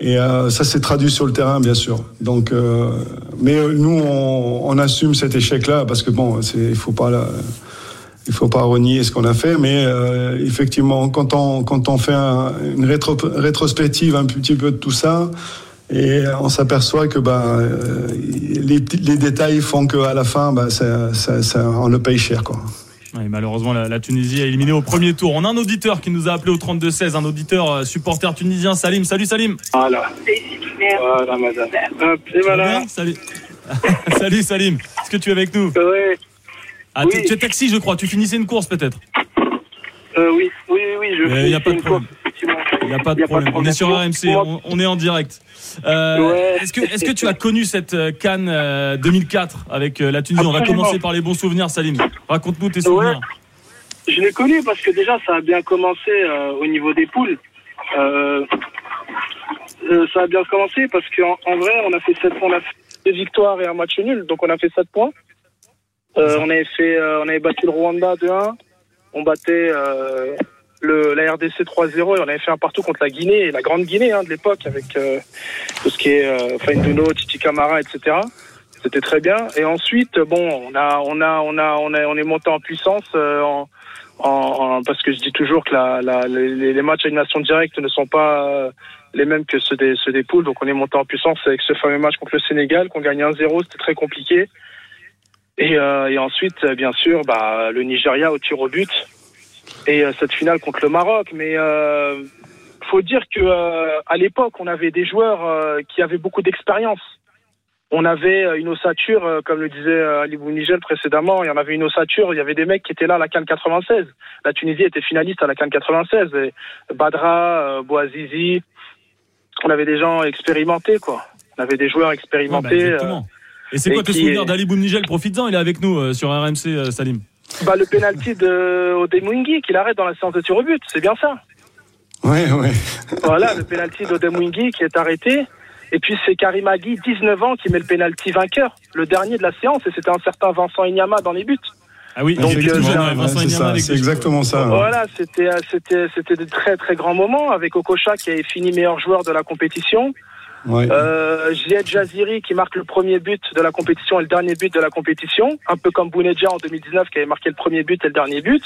Et euh, ça s'est traduit sur le terrain, bien sûr. Donc, euh, mais euh, nous, on, on assume cet échec-là parce que bon, il faut pas, la- il faut pas renier ce qu'on a fait. Mais euh, effectivement, quand on quand on fait un- une rétro, rétrospective un petit peu de tout ça, et on s'aperçoit que bah, les, les détails font qu'à la fin, bah, ça, ça, ça- on le paye cher, quoi. Ouais, malheureusement, la, la Tunisie a éliminé au premier tour. On a un auditeur qui nous a appelé au 32-16, un auditeur euh, supporter tunisien, Salim. Salut Salim. Voilà. Voilà, madame. Hop, et Tu vas voilà. bien Salut. Salut Salim. Est-ce que tu es avec nous? Ouais. Ah, tu- Tu es taxi, je crois. Tu finissais une course peut-être? Euh, oui, oui, oui, oui, je Il n'y a pas de problème. course. Il n'y a pas de Y a problème. On est sur RMC, on, on est en direct. Euh, Ouais. Est-ce que, est que tu as connu cette euh, Cannes euh, 2004 avec euh, la Tunisie? On va commencer par les bons souvenirs, Salim. Raconte-nous tes souvenirs. Je l'ai connu parce que déjà, ça a bien commencé euh, au niveau des poules. Euh, ça a bien commencé parce qu'en en vrai, on a fait sept on a fait deux victoires et un match nul, donc on a fait 7 points. On avait fait, on avait battu le Rwanda 2-1. On battait le, la RDC 3-0 et on avait fait un partout contre la Guinée, la grande Guinée hein, de l'époque avec euh, tout ce qui est euh, Fainduno, Titi Camara, etc. C'était très bien. Et ensuite, bon, on a, on a, on a, on a, on est monté en puissance euh, en, en, parce que je dis toujours que la, la, les, les matchs à élimination directe ne sont pas euh, les mêmes que ceux des, ceux des poules. Donc on est monté en puissance avec ce fameux match contre le Sénégal qu'on gagnait 1-0. C'était très compliqué. Et, euh, et ensuite, euh, bien sûr, bah, le Nigeria au tir au but et euh, cette finale contre le Maroc. Mais euh, faut dire que euh, à l'époque, on avait des joueurs euh, qui avaient beaucoup d'expérience. On avait euh, une ossature, comme le disait Ali Bounigel précédemment, il y en avait une ossature, il y avait des mecs qui étaient là à la Cannes 96. La Tunisie était finaliste à la Cannes 96. Et Badra, Bouazizi, on avait des gens expérimentés, quoi. On avait des joueurs Ouais, bah, expérimentés. exactement. Et c'est et quoi tes qui- souvenirs d'Ali Boumnigel Profites-en, il est avec nous sur RMC, Salim. Bah, le penalty de Odemwingi qu'il arrête dans la séance de tir au but, c'est bien ça. Ouais, ouais. Voilà, le penalty d'Odemwingi qui est arrêté. Et puis c'est Karim Agui, 19 ans, qui met le penalty vainqueur, le dernier de la séance, et c'était un certain Vincent Inyama dans les buts. Ah oui, Donc, euh, c'est exactement ça. ouais. Voilà, c'était c'était c'était de très très grands moments avec Okocha qui avait fini meilleur joueur de la compétition. Ouais. Euh, Ziad Jaziri qui marque le premier but de la compétition et le dernier but de la compétition, un peu comme Bounedja en 2019 qui avait marqué le premier but et le dernier but.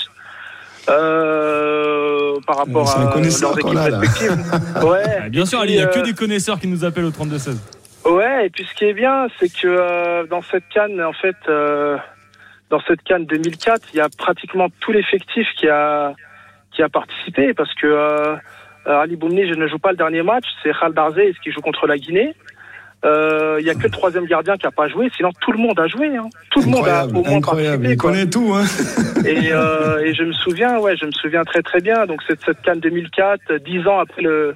Euh, par rapport C'est un à leurs équipes là. respectives. Ouais. Ah, bien sûr, Ali, il n'y a que euh, des connaisseurs qui nous appellent au 32-16. Ouais, et puis ce qui est bien, c'est que euh, dans cette canne, en fait, euh, dans cette canne 2004, il y a pratiquement tout l'effectif qui a qui a participé, parce que euh, euh, Ali Boumni, je ne joue pas le dernier match, c'est Khal Darzé qui joue contre la Guinée. Euh, Il y a que le troisième gardien qui a pas joué, sinon tout le monde a joué. Hein. Tout le monde a au moins incroyable. participé. Il connaît tout, hein. Et, euh, et je me souviens, ouais, je me souviens très très bien. Donc cette, cette Cannes 2004, dix ans après le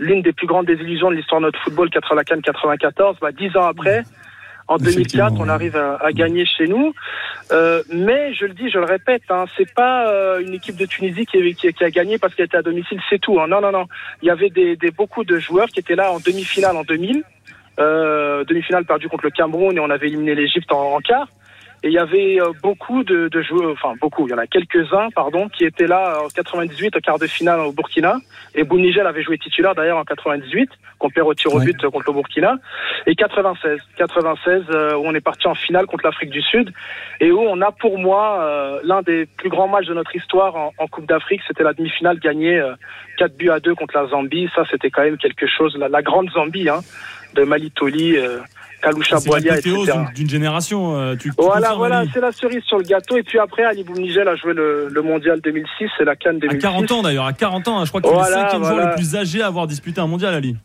l'une des plus grandes désillusions de l'histoire de notre football, quatre- la Cannes 94, bah, dix ans après, en 2004, on arrive à, à gagner chez nous. Euh, mais je le dis, je le répète, hein, c'est pas euh, une équipe de Tunisie qui, qui, qui a gagné parce qu'elle était à domicile, c'est tout. Hein. Non, non, non. Il y avait des, des beaucoup de joueurs qui étaient là en demi-finale en 2000. Euh, demi-finale perdue contre le Cameroun et on avait éliminé l'Égypte en, en quart. Et il y avait euh, beaucoup de, de joueurs, enfin beaucoup, il y en a quelques-uns, pardon, qui étaient là en 98 au quart de finale au Burkina. Et Bounigel avait joué titulaire d'ailleurs en 98, qu'on perd au tir au but euh, contre le Burkina. Et 96, 96 euh, où on est parti en finale contre l'Afrique du Sud et où on a pour moi euh, l'un des plus grands matchs de notre histoire en, en Coupe d'Afrique. C'était la demi-finale gagnée euh, 4 buts à 2 contre la Zambie. Ça, c'était quand même quelque chose, la, la grande Zambie, hein, de Malitoli, euh, Kalusha C'est Boalia, etc. d'une- d'une génération. euh, tu, tu Voilà, voilà, c'est la cerise sur le gâteau. Et puis après, Ali Boumnigel a joué le, le mondial 2006 et la Cannes À 2006. 40 ans d'ailleurs, à 40 ans, hein, je crois qu'il est Voilà, le cinquième joueur voilà. le plus âgé à avoir disputé un mondial, Ali.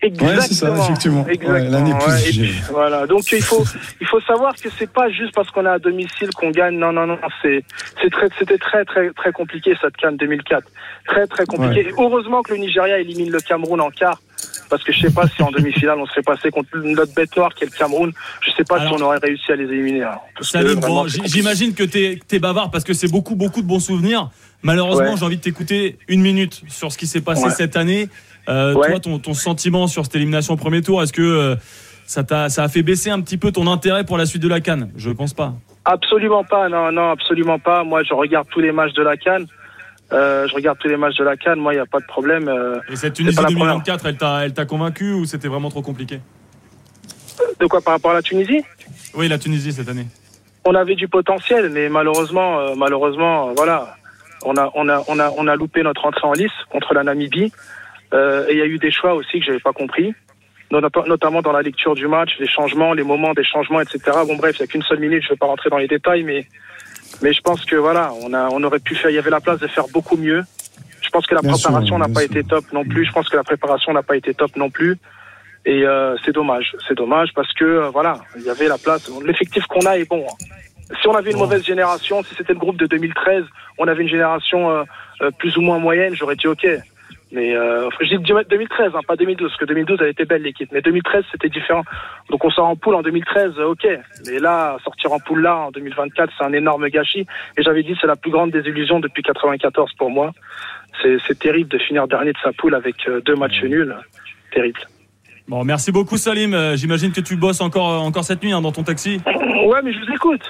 Exactement. Ouais, c'est ça, effectivement. Ouais, l'année plus ouais. Et âgée. puis, voilà. Donc il faut il faut savoir que c'est pas juste parce qu'on est à domicile qu'on gagne. Non non non, c'est c'est très c'était très très très compliqué cette Cannes 2004. Très très compliqué. Ouais. Et heureusement que le Nigeria élimine le Cameroun en quart parce que je sais pas si en demi-finale on serait passé contre notre bête noire qui est le Cameroun. Je sais pas si on aurait réussi à les éliminer. hein. Bon, j'imagine que t'es es bavard parce que c'est beaucoup, beaucoup de bons souvenirs. Malheureusement, Ouais. j'ai envie de t'écouter une minute sur ce qui s'est passé Ouais. cette année. Euh, Ouais. Toi, ton, ton sentiment sur cette élimination au premier tour, est-ce que euh, ça, t'a- ça a fait baisser un petit peu ton intérêt pour la suite de la Cannes? Je pense pas. Absolument pas, non, non, absolument pas. Moi, je regarde tous les matchs de la Cannes. Euh, je regarde tous les matchs de la Cannes. Moi, il n'y a pas de problème. euh, Et cette Tunisie pas la première. 2024, elle t'a convaincu ou c'était vraiment trop compliqué? De quoi par rapport à la Tunisie? Oui, la Tunisie cette année. On avait du potentiel, mais malheureusement, euh, malheureusement, euh, voilà, on a, on a, on a, on a loupé notre entrée en lice contre la Namibie. Et il y a eu des choix aussi que j'avais pas compris, Not- notamment dans la lecture du match, les changements, les moments des changements, etc. Bon bref, il y a qu'une seule minute, je vais pas rentrer dans les détails, mais mais je pense que voilà, on a, on aurait pu faire, il y avait la place de faire beaucoup mieux. Je pense que la Bien préparation n'a pas sûr. été top non plus. Je pense que la préparation n'a pas été top non plus. Et euh, c'est dommage, c'est dommage parce que euh, voilà, il y avait la place. L'effectif qu'on a est bon. hein. Si on avait une mauvaise génération, si c'était le groupe de 2013, on avait une génération euh, euh, plus ou moins moyenne, j'aurais dit ok. Mais euh, je dis 2013, hein, pas 2012, parce que 2012 elle était belle l'équipe. Mais 2013 c'était différent. Donc on sort en poule en 2013, euh, ok. Mais là, sortir en poule là en 2024, c'est un énorme gâchis. Et j'avais dit c'est la plus grande désillusion depuis 94 pour moi. C'est terrible de finir dernier de sa poule avec euh, deux matchs nuls. Terrible. Bon, merci beaucoup Salim. Euh, J'imagine que tu bosses encore, euh, encore cette nuit hein, dans ton taxi. Ouais, mais je vous écoute.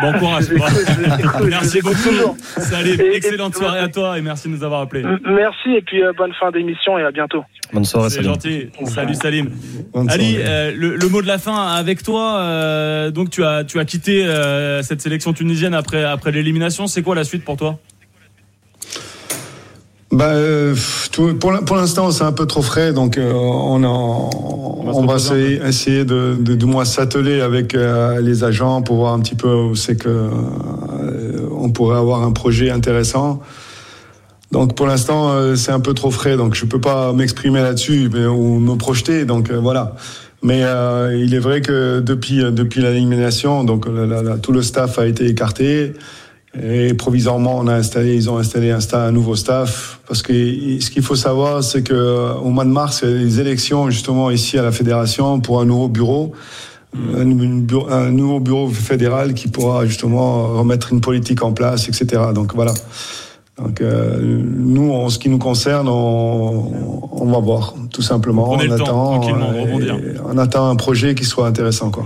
Bon courage. Je vous écoute, je vous écoute, je merci beaucoup. toujours. Salim, Et- excellente et- soirée à toi et merci de nous avoir appelés. Merci et puis euh, bonne fin d'émission et à bientôt. Bonne soirée, C'est gentil. Salut Salim. Bonne Ali, euh, le, le mot de la fin avec toi. euh, donc tu as tu as quitté euh, cette sélection tunisienne après après l'élimination. C'est quoi la suite pour toi? Bah, euh, tout- pour l'in- pour l'instant, c'est un peu trop frais, donc euh, on, en- on va essayer, essayer de, de, du moins s'atteler avec euh, les agents pour voir un petit peu où c'est que euh, on pourrait avoir un projet intéressant. Donc pour l'instant, euh, c'est un peu trop frais, donc je peux pas m'exprimer là-dessus mais- ou me projeter. Donc euh, voilà. Mais euh, il est vrai que depuis depuis l'élimination, donc la- la- la- tout le staff a été écarté. Et provisoirement, on a installé, ils ont installé un, nouveau staff. Parce que ce qu'il faut savoir, c'est que euh, au mois de mars, il y a des élections justement ici à la fédération pour un nouveau bureau, un, bureau- un nouveau bureau fédéral qui pourra justement remettre une politique en place, etc. Donc voilà. Donc euh, nous, en ce qui nous concerne, on, on va voir, tout simplement. On attend, on attend un projet qui soit intéressant, quoi.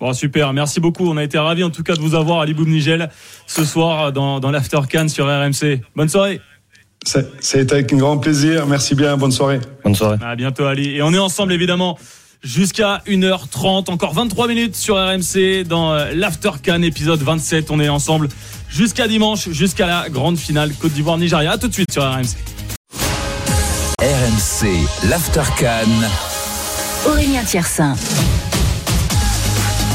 Bon super, merci beaucoup. On a été ravis en tout cas de vous avoir Ali Boubnigel ce soir dans dans l'After Can sur RMC. Bonne soirée. Ça ça a été avec un grand plaisir. Merci bien. Bonne soirée. Bonne soirée. À bientôt Ali. Et on est ensemble évidemment jusqu'à 1h30, encore 23 minutes sur RMC dans euh, l'After Can épisode 27. On est ensemble jusqu'à dimanche, jusqu'à la grande finale Côte d'Ivoire-Nigeria. À tout de suite sur RMC. RMC, l'Aftercan. Aurélien Tiersin.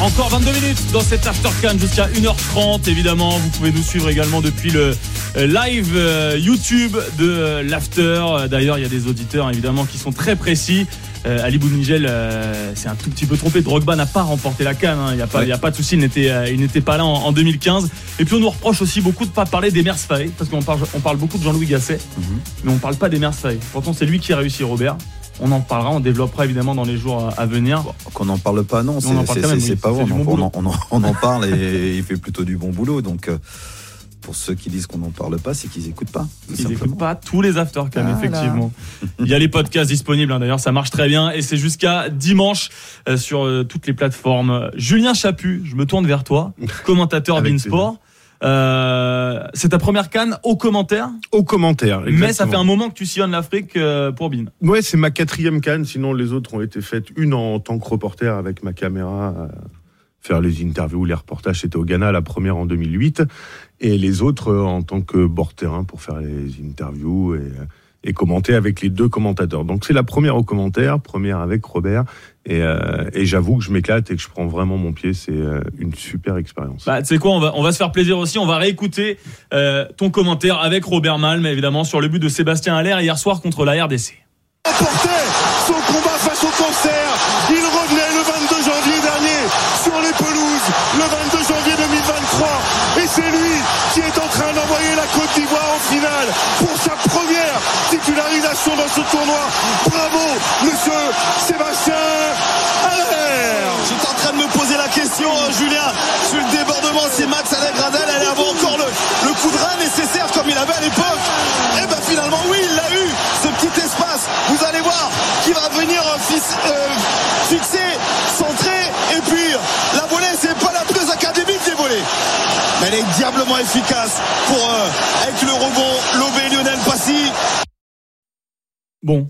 Encore 22 minutes dans cet After Can jusqu'à 1h30 évidemment. Vous pouvez nous suivre également depuis le euh, live euh, YouTube de euh, l'After. D'ailleurs, il y a des auditeurs évidemment qui sont très précis. Euh, Ali Bounigel euh, c'est un tout petit peu trompé. Drogba n'a pas remporté la canne. Il n'y a, pas- a de souci. Il n'était euh, pas là en, en 2015. Et puis on nous reproche aussi beaucoup de ne pas parler d'Emers Faye parce qu'on parle, on parle beaucoup de Jean-Louis Gasset, mais on ne parle pas d'Emers Faye. Pourtant, c'est lui qui a réussi Robert. On en parlera, on développera évidemment dans les jours à- venir. Qu'on n'en parle pas, non, c'est oui. pas vrai. On, bon on en- on en parle et il fait plutôt du bon boulot. Donc, euh, pour ceux qui disent qu'on n'en parle pas, c'est qu'ils écoutent pas. Ils n'écoutent pas tous les aftercam, Voilà. effectivement. Il y a les podcasts disponibles, hein, d'ailleurs, ça marche très bien. Et c'est jusqu'à dimanche euh, sur euh, toutes les plateformes. Julien Chaput, je me tourne vers toi, commentateur Avec d'Insport. Euh, c'est ta première canne au commentaire Au commentaire. Mais ça fait un moment que tu sillonnes l'Afrique euh, pour Bin. Ouais, c'est ma quatrième canne. Sinon, les autres ont été faites. Une en tant que reporter avec ma caméra, euh, faire les interviews, les reportages. C'était au Ghana, la première en 2008. Et les autres en tant que bord terrain pour faire les interviews et, et commenter avec les deux commentateurs. Donc, c'est la première au commentaire, première avec Robert. Et, euh, et j'avoue que je m'éclate et que je prends vraiment mon pied. C'est euh, une super expérience. Bah, tu sais quoi, on va, on va se faire plaisir aussi. On va réécouter euh, ton commentaire avec Robert Malm, évidemment, sur le but de Sébastien Allaire hier soir contre la RDC. son combat face au cancer. Il revenait le 22 janvier dernier sur les pelouses. Le 22 janvier 2023, Et c'est lui qui est en train d'envoyer la Côte d'Ivoire en finale pour sa première titularisation dans ce tournoi. Bravo, monsieur Sébastien euh, Julien, sur le débordement, c'est Max Allegradel, elle avait encore le, coup de rein nécessaire comme il avait à l'époque. Et ben finalement, oui, il l'a eu, ce petit espace. Vous allez voir qui va venir euh, euh, fixer, centrer, et puis la volée, c'est pas la plus académique des volées. Mais elle est diablement efficace pour, euh, avec le rebond, lobé Lionel Passy. Bon,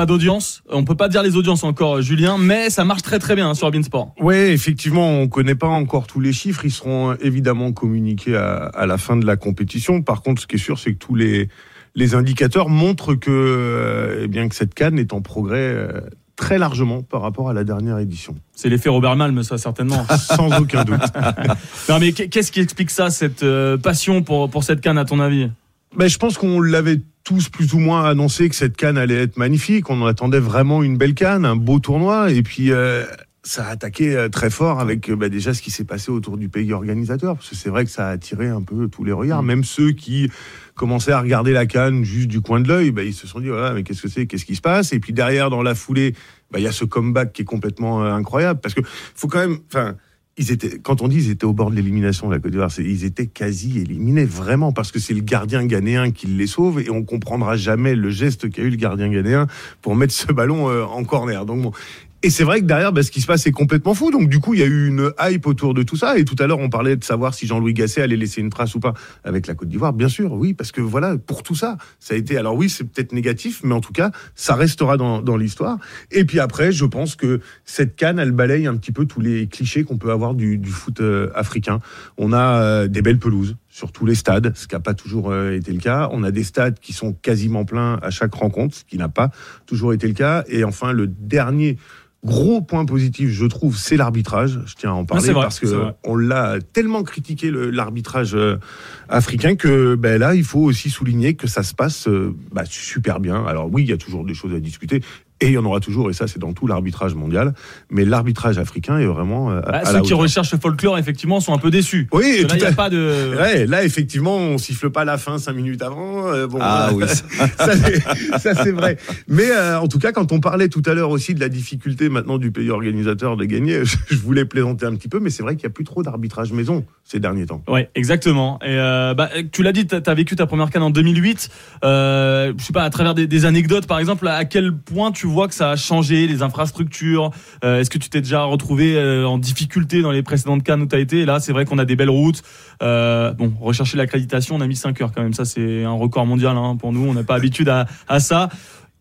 pas d'audience. On peut pas dire les audiences encore, euh, Julien, mais ça marche très très bien hein, sur Beansport. Oui, effectivement, on connaît pas encore tous les chiffres. Ils seront euh, évidemment communiqués à, à la fin de la compétition. Par contre, ce qui est sûr, c'est que tous les, les indicateurs montrent que, euh, eh bien, que cette canne est en progrès euh, très largement par rapport à la dernière édition. C'est l'effet Robert Malm, ça certainement. Sans aucun doute. non mais qu'est-ce qui explique ça, cette passion pour, pour cette canne à ton avis? Ben, je pense qu'on l'avait tous plus ou moins annoncé que cette canne allait être magnifique. On attendait vraiment une belle canne, un beau tournoi. Et puis, euh, ça a attaqué euh, très fort avec euh, bah, déjà ce qui s'est passé autour du pays organisateur. Parce que c'est vrai que ça a attiré un peu tous les regards. Même ceux qui commençaient à regarder la canne juste du coin de l'œil, bah, ils se sont dit, voilà, mais qu'est-ce que c'est? Qu'est-ce qui se passe? Et puis derrière, dans la foulée, bah, il y a ce comeback qui est complètement euh, incroyable. Parce que faut quand même... Enfin, quand on dit ils étaient au bord de l'élimination, la Côte d'Ivoire, ils étaient quasi éliminés, vraiment, parce que c'est le gardien ghanéen qui les sauve et on comprendra jamais le geste qu'a eu le gardien ghanéen pour mettre ce ballon euh, en corner. Donc bon. Et c'est vrai que derrière, bah, ce qui se passe est complètement fou. Donc du coup, il y a eu une hype autour de tout ça. Et tout à l'heure, on parlait de savoir si Jean-Louis Gasset allait laisser une trace ou pas avec la Côte d'Ivoire. Bien sûr, oui, parce que voilà, pour tout ça, ça a été. Alors oui, c'est peut-être négatif, mais en tout cas, ça restera dans, dans l'histoire. Et puis après, je pense que cette canne, elle balaye un petit peu tous les clichés qu'on peut avoir du, du foot euh, africain. On a euh, des belles pelouses sur tous les stades, ce qui n'a pas toujours euh, été le cas. On a des stades qui sont quasiment pleins à chaque rencontre, ce qui n'a pas toujours été le cas. Et enfin, le dernier gros point positif, je trouve, c'est l'arbitrage. Je tiens à en parler vrai, parce que on l'a tellement critiqué l'arbitrage euh, africain que ben là, il faut aussi souligner que ça se passe euh, bah, super bien. Alors oui, il y a toujours des choses à discuter. Et il y en aura toujours, et ça c'est dans tout l'arbitrage mondial. Mais l'arbitrage africain est vraiment euh, à- Bah, à Ceux la qui recherchent le folklore, effectivement, sont un peu déçus. Oui, là, tout il n'y à- a pas de. Ouais, là effectivement, on siffle pas la fin cinq minutes avant. euh, bon, Ah voilà. oui. ça, c'est- vrai. Mais euh, en tout cas, quand on parlait tout à l'heure aussi de la difficulté maintenant du pays organisateur de gagner, je, voulais plaisanter un petit peu, mais c'est vrai qu'il n'y a plus trop d'arbitrage maison ces derniers temps. Ouais, exactement. Et euh, bah, tu l'as dit, tu as vécu ta première canne en 2008. Euh, je sais pas, à travers des, des anecdotes, par exemple, à quel point tu vois que ça a changé les infrastructures Euh, Est-ce que tu t'es déjà retrouvé euh, en difficulté dans les précédentes cannes où tu as été? Et là, c'est vrai qu'on a des belles routes. Euh, bon, rechercher l'accréditation, on a mis 5 heures quand même. Ça, c'est un record mondial hein, pour nous. On n'a pas habitude à, ça.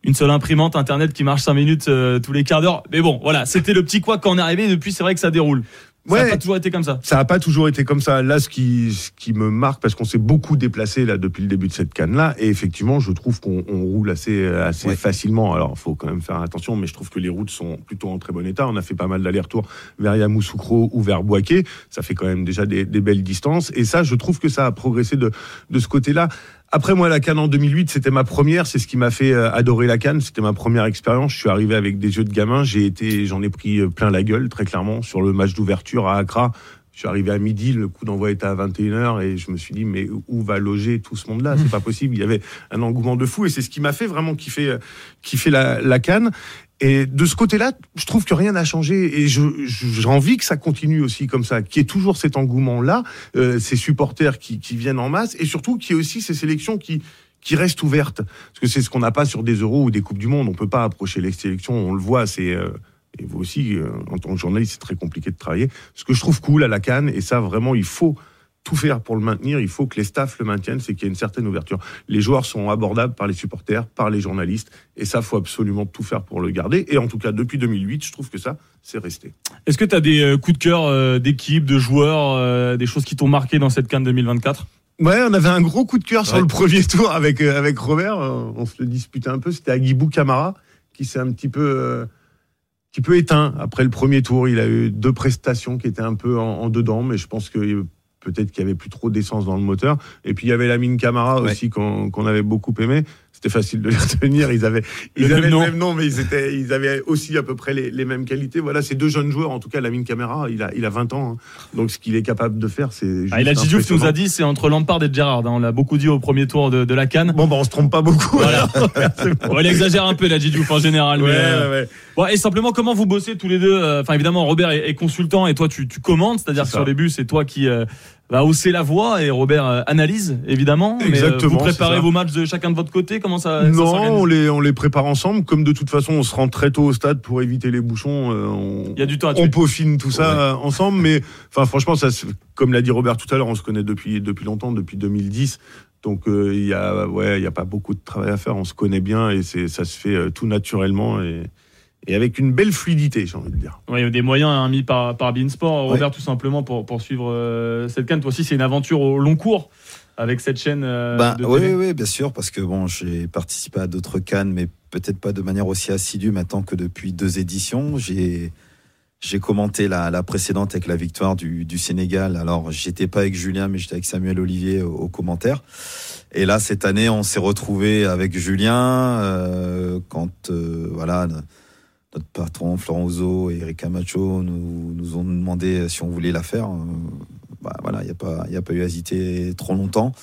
Une seule imprimante internet qui marche 5 minutes euh, tous les quarts d'heure. Mais bon, voilà, c'était le petit quoi quand on est arrivé. Depuis, c'est vrai que ça déroule. Ça n'a Ouais. pas toujours été comme ça. Ça n'a pas toujours été comme ça. Là, ce qui, ce qui me marque, parce qu'on s'est beaucoup déplacé là depuis le début de cette canne-là, et effectivement, je trouve qu'on on roule assez, assez facilement. Alors, il faut quand même faire attention, mais je trouve que les routes sont plutôt en très bon état. On a fait pas mal d'allers-retours vers Yamoussoukro ou vers Boaké. Ça fait quand même déjà des, des belles distances. Et ça, je trouve que ça a progressé de, de ce côté-là. Après, moi, la Cannes en 2008, c'était ma première. C'est ce qui m'a fait euh, adorer la Cannes. C'était ma première expérience. Je suis arrivé avec des yeux de gamin. J'ai été, j'en ai pris euh, plein la gueule, très clairement, sur le match d'ouverture à Accra. Je suis arrivé à midi, le coup d'envoi était à 21h et je me suis dit, mais où va loger tout ce monde-là? C'est pas possible. Il y avait un engouement de fou et c'est ce qui m'a fait vraiment kiffer, euh, kiffer la, la Cannes. Et de ce côté-là, je trouve que rien n'a changé et j'ai envie que ça continue aussi comme ça, qu'il y ait toujours cet engouement-là, euh, ces supporters qui, qui viennent en masse et surtout qu'il y ait aussi ces sélections qui qui restent ouvertes. Parce que c'est ce qu'on n'a pas sur des euros ou des Coupes du Monde. On peut pas approcher les sélections, on le voit, c'est... euh, et vous aussi, euh, en tant que journaliste, c'est très compliqué de travailler. Ce que je trouve cool à la Cannes, et ça vraiment, il faut tout faire pour le maintenir, il faut que les staffs le maintiennent, c'est qu'il y a une certaine ouverture. Les joueurs sont abordables par les supporters, par les journalistes, et ça, faut absolument tout faire pour le garder. Et en tout cas, depuis 2008, je trouve que ça, c'est resté. Est-ce que tu as des euh, coups de cœur euh, d'équipe, de joueurs, euh, des choses qui t'ont marqué dans cette canne 2024 Ouais, on avait un gros coup de cœur sur Ouais. le premier tour avec avec Robert. On se le disputait un peu. C'était Agibou Camara qui s'est un petit peu euh, petit peu éteint après le premier tour. Il a eu deux prestations qui étaient un peu en, en dedans, mais je pense que peut-être qu'il y avait plus trop d'essence dans le moteur. Et puis il y avait Lamine Camara Ouais. aussi qu'on qu'on avait beaucoup aimé. C'était facile de les retenir. Ils avaient, Le ils même avaient le nom. même nom, mais ils, étaient, ils avaient aussi à peu près les, les mêmes qualités. Voilà, ces deux jeunes joueurs, en tout cas, Lamine Camara, il a, il a 20 ans. hein. Donc, ce qu'il est capable de faire, c'est. Ah, et la Diouf nous a dit c'est entre Lampard et Gerrard. hein. On l'a beaucoup dit au premier tour de, de la Cannes. Bon, bah, on se trompe pas beaucoup. Voilà. Bon, elle exagère un peu la Diouf en général. Ouais, mais, euh, ouais, ouais. bon, et simplement, comment vous bossez tous les deux? Euh, Enfin, évidemment, Robert est, est consultant et toi, tu, tu commandes. C'est-à-dire sur les buts, c'est toi qui euh, va hausser la voix et Robert euh, analyse, évidemment. Mais, euh, Exactement, vous préparez vos matchs de chacun de votre côté Comment ça, Non, on les, on les prépare ensemble. Comme de toute façon, on se rend très tôt au stade pour éviter les bouchons. euh, on, Il y a du temps à on peaufine tout ça ensemble. Mais enfin, franchement, ça, comme l'a dit Robert tout à l'heure, on se connaît depuis, depuis longtemps, depuis 2010. Donc, euh, il y a, ouais, il y a pas beaucoup de travail à faire. On se connaît bien et c'est, ça se fait tout naturellement et, et avec une belle fluidité, j'ai envie de dire. Ouais, il y a des moyens hein, mis par, par Beansport. Robert, tout simplement, pour, pour suivre euh, cette canne. Toi aussi, c'est une aventure au long cours avec cette chaîne euh, Ben, de oui, oui, oui, bien sûr, parce que bon, j'ai participé à d'autres cannes, mais peut-être pas de manière aussi assidue maintenant que depuis deux éditions. J'ai j'ai commenté la, la précédente avec la victoire du, du Sénégal. Alors, j'étais pas avec Julien, mais j'étais avec Samuel Olivier au, au commentaire. Et là, cette année, on s'est retrouvé avec Julien euh, quand euh, voilà notre patron Florent Ouzo et Eric Camacho nous, nous ont demandé si on voulait la faire. Euh, bah, voilà, il n'y a pas il y a pas eu à hésiter trop longtemps.